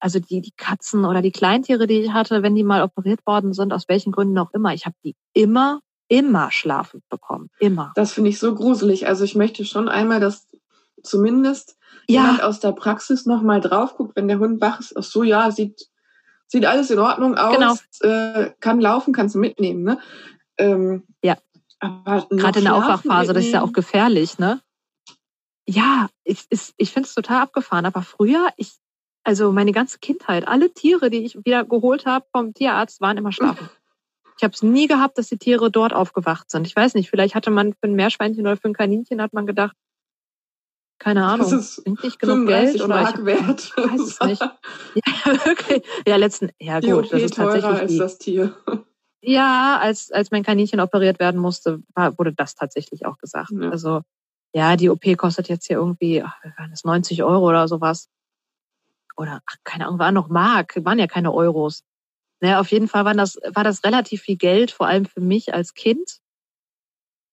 also die, die Katzen oder die Kleintiere, die ich hatte, wenn die mal operiert worden sind, aus welchen Gründen auch immer, ich habe die immer, immer schlafend bekommen. Immer. Das finde ich so gruselig. Also ich möchte schon einmal, dass zumindest ja. jemand aus der Praxis nochmal drauf guckt, wenn der Hund wach ist. Ach so, ja, sieht sieht alles in Ordnung aus, genau. äh, kann laufen, kannst du mitnehmen. Ne? Ähm, ja. Gerade in der Aufwachphase, das ist ja auch gefährlich, ne? Ja, ich, ich, ich finde es total abgefahren. Aber früher, ich, also meine ganze Kindheit, alle Tiere, die ich wieder geholt habe vom Tierarzt, waren immer schlafen. Ich habe es nie gehabt, dass die Tiere dort aufgewacht sind. Ich weiß nicht, vielleicht hatte man für ein Meerschweinchen oder für ein Kaninchen hat man gedacht, keine Ahnung. Das ist nicht genug Geld oder Mark ich wert. weiß es nicht. Ja, wirklich. Ja, letzten, ja die gut, OP das ist tatsächlich als die, das Tier. Ja, als als mein Kaninchen operiert werden musste, war, wurde das tatsächlich auch gesagt. Ja. Also ja, die OP kostet jetzt hier irgendwie, ach, waren das 90 Euro oder sowas. Oder ach, keine Ahnung, waren noch Mark, waren ja keine Euros. Naja, auf jeden Fall war das, war das relativ viel Geld, vor allem für mich als Kind.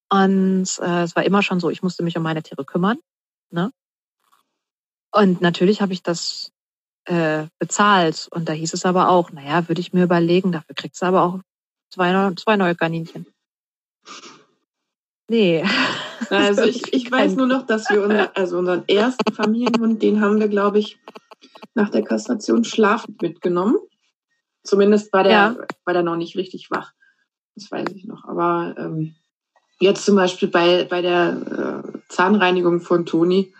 Und äh, es war immer schon so, ich musste mich um meine Tiere kümmern. Ne? Und natürlich habe ich das äh, bezahlt. Und da hieß es aber auch, naja, würde ich mir überlegen, dafür kriegst du aber auch zwei, zwei neue Kaninchen. Nee. Also ich, ich weiß nur noch, dass wir unser, also unseren ersten Familienhund, den haben wir, glaube ich, nach der Kastration schlafend mitgenommen. Zumindest war der, ja. war der noch nicht richtig wach. Das weiß ich noch. Aber ähm, jetzt zum Beispiel bei, bei der äh, Zahnreinigung von Toni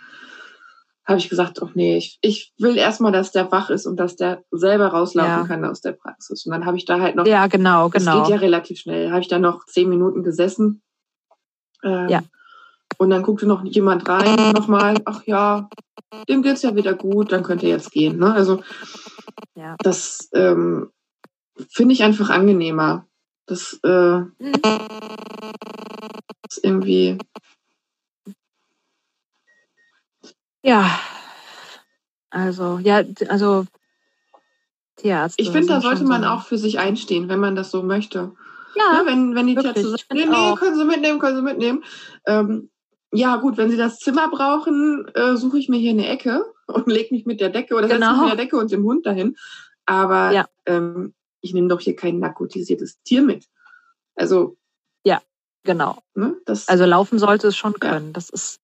habe ich gesagt, ach nee, ich, ich will erstmal, dass der wach ist und dass der selber rauslaufen ja. kann aus der Praxis. Und dann habe ich da halt noch. Ja, genau, genau. Das geht ja relativ schnell. Habe ich da noch zehn Minuten gesessen. Ähm, ja. Und dann guckte noch jemand rein, nochmal, ach ja, dem geht's ja wieder gut, dann könnt ihr jetzt gehen. Ne? Also ja. das ähm, finde ich einfach angenehmer. Das äh, mhm. ist irgendwie Ja, also, ja, also Tierarzt. Ich finde, da sollte man so. auch für sich einstehen, wenn man das so möchte. Ja, ne, wenn, wenn die Tierärzte sagen, nee, nee, können Sie mitnehmen, können Sie mitnehmen. Ähm, ja, gut, wenn Sie das Zimmer brauchen, äh, suche ich mir hier eine Ecke und lege mich mit der Decke oder genau. setze mich mit der Decke und dem Hund dahin. Aber ja. ähm, ich nehme doch hier kein narkotisiertes Tier mit. Also. Ja, genau. Ne, das, also laufen sollte es schon können. Ja. Das ist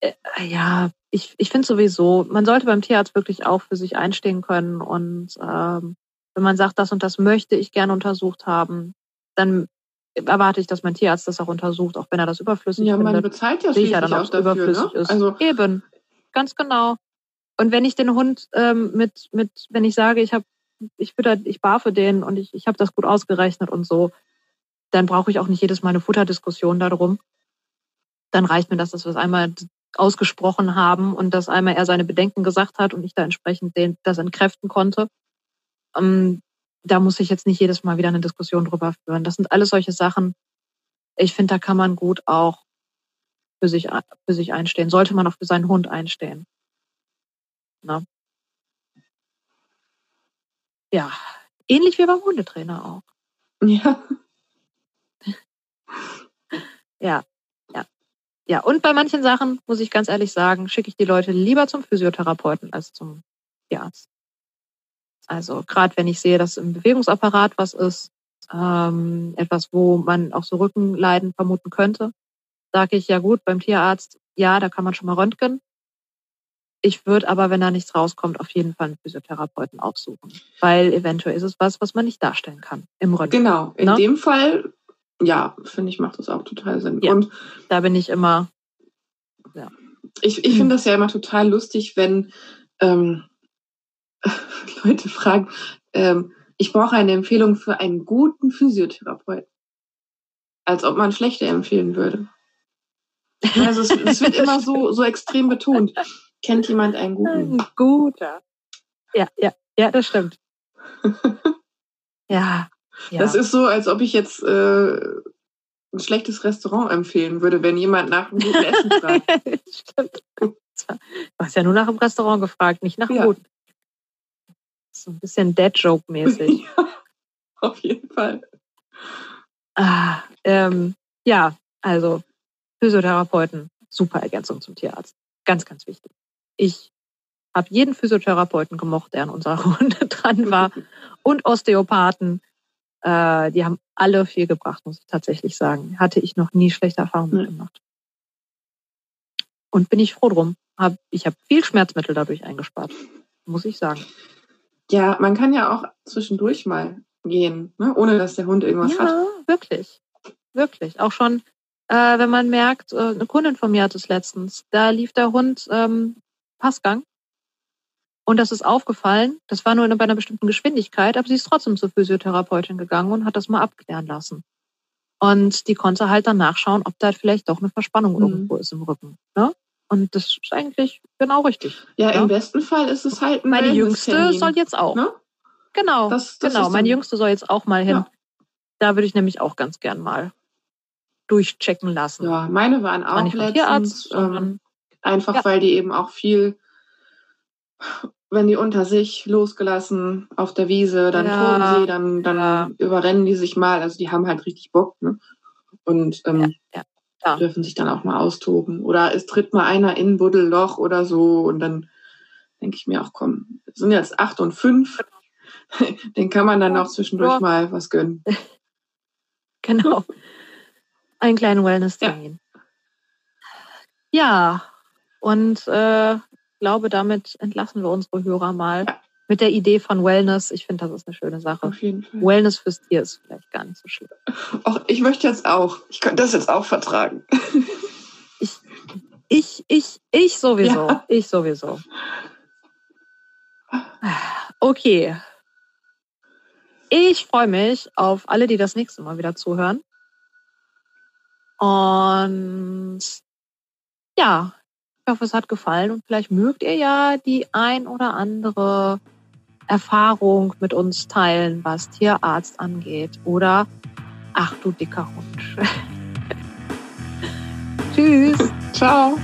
Äh, ja, ich, ich finde sowieso, man sollte beim Tierarzt wirklich auch für sich einstehen können. Und ähm, wenn man sagt, das und das möchte ich gerne untersucht haben, dann erwarte ich, dass mein Tierarzt das auch untersucht, auch wenn er das überflüssig ja, findet. man bezahlt ja sehe ich ja schließlich dann, auch es dafür, überflüssig ne? ist. Also Eben, ganz genau. Und wenn ich den Hund ähm, mit, mit, wenn ich sage, ich habe, ich fütter, ich barfe den und ich, ich habe das gut ausgerechnet und so, dann brauche ich auch nicht jedes Mal eine Futterdiskussion darum. Dann reicht mir das, dass wir es einmal ausgesprochen haben und dass einmal er seine Bedenken gesagt hat und ich da entsprechend den, das entkräften konnte. Ähm, da muss ich jetzt nicht jedes Mal wieder eine Diskussion drüber führen. Das sind alles solche Sachen. Ich finde, da kann man gut auch für sich, für sich einstehen. Sollte man auch für seinen Hund einstehen. Na? Ja, ähnlich wie beim Hundetrainer auch. ja. Ja, ja. Ja, und bei manchen Sachen, muss ich ganz ehrlich sagen, schicke ich die Leute lieber zum Physiotherapeuten als zum Tierarzt. Also gerade wenn ich sehe, dass im Bewegungsapparat was ist, ähm, etwas, wo man auch so Rückenleiden vermuten könnte, sage ich ja gut, beim Tierarzt, ja, da kann man schon mal röntgen. Ich würde aber, wenn da nichts rauskommt, auf jeden Fall einen Physiotherapeuten aufsuchen. Weil eventuell ist es was, was man nicht darstellen kann im Röntgen. Genau. In Ne? dem Fall, ja, finde ich, macht das auch total Sinn. Ja. Und Da bin ich immer, ich, ich finde das ja immer total lustig, wenn ähm, Leute fragen, ähm, ich brauche eine Empfehlung für einen guten Physiotherapeuten. Als ob man schlechte empfehlen würde. Also es, es wird immer so, so extrem betont. Kennt jemand einen guten? ein guter. Ja, ja, ja, das stimmt. Ja, ja. Das ist so, als ob ich jetzt äh, ein schlechtes Restaurant empfehlen würde, wenn jemand nach einem guten Essen fragt. Stimmt. Du hast ja nur nach dem Restaurant gefragt, nicht nach dem Ja. Guten. So ein bisschen Dead-Joke-mäßig. ja, auf jeden Fall. ah, ähm, ja, also Physiotherapeuten, super Ergänzung zum Tierarzt. Ganz, ganz wichtig. Ich habe jeden Physiotherapeuten gemocht, der an unserer Runde dran war. Und Osteopathen. Äh, die haben alle viel gebracht, muss ich tatsächlich sagen. Hatte ich noch nie schlechte Erfahrungen Nee. mitgemacht. Und bin ich froh drum. Hab, ich habe viel Schmerzmittel dadurch eingespart, muss ich sagen. Ja, man kann ja auch zwischendurch mal gehen, ne? ohne dass der Hund irgendwas hat. Ja, wirklich. Wirklich. Auch schon, äh, wenn man merkt, äh, eine Kundin von mir hat es letztens, da lief der Hund ähm, Passgang. Und das ist aufgefallen. Das war nur bei einer bestimmten Geschwindigkeit, aber sie ist trotzdem zur Physiotherapeutin gegangen und hat das mal abklären lassen. Und die konnte halt dann nachschauen, ob da vielleicht doch eine Verspannung Mhm. irgendwo ist im Rücken. Ne? Und das ist eigentlich genau richtig. Ja, Ja. im besten Fall ist es halt ein Meine Jüngste soll jetzt auch. Ne? Genau. Das, das genau, meine Jüngste soll jetzt auch mal hin. Ja. Da würde ich nämlich auch ganz gern mal durchchecken lassen. Ja, meine waren auch letztens, Tierarzt, ähm, einfach Ja. weil die eben auch viel, wenn die unter sich losgelassen auf der Wiese, dann Ja. toben sie, dann, dann Ja. überrennen die sich mal. Also die haben halt richtig Bock, ne? Und ähm, ja, dürfen sich dann auch mal austoben. Oder es tritt mal einer in ein Buddelloch oder so und dann denke ich mir auch, komm, es sind jetzt acht und fünf. Den kann man dann auch zwischendurch Ja. mal was gönnen. genau. Einen kleinen Wellness-Termin. Ja. Und äh, glaube, damit entlassen wir unsere Hörer mal mit der Idee von Wellness. Ich finde, das ist eine schöne Sache. Auf jeden Fall. Wellness fürs Tier ist vielleicht gar nicht so schlimm. Auch ich möchte jetzt auch. Ich könnte das jetzt auch vertragen. Ich, ich, ich sowieso. Ja. Ich sowieso. Okay. Ich freue mich auf alle, die das nächste Mal wieder zuhören. Und ja, ich hoffe, es hat gefallen und vielleicht mögt ihr ja die ein oder andere Erfahrung mit uns teilen, was Tierarzt angeht. Oder ach du dicker Hund. Tschüss. Ciao.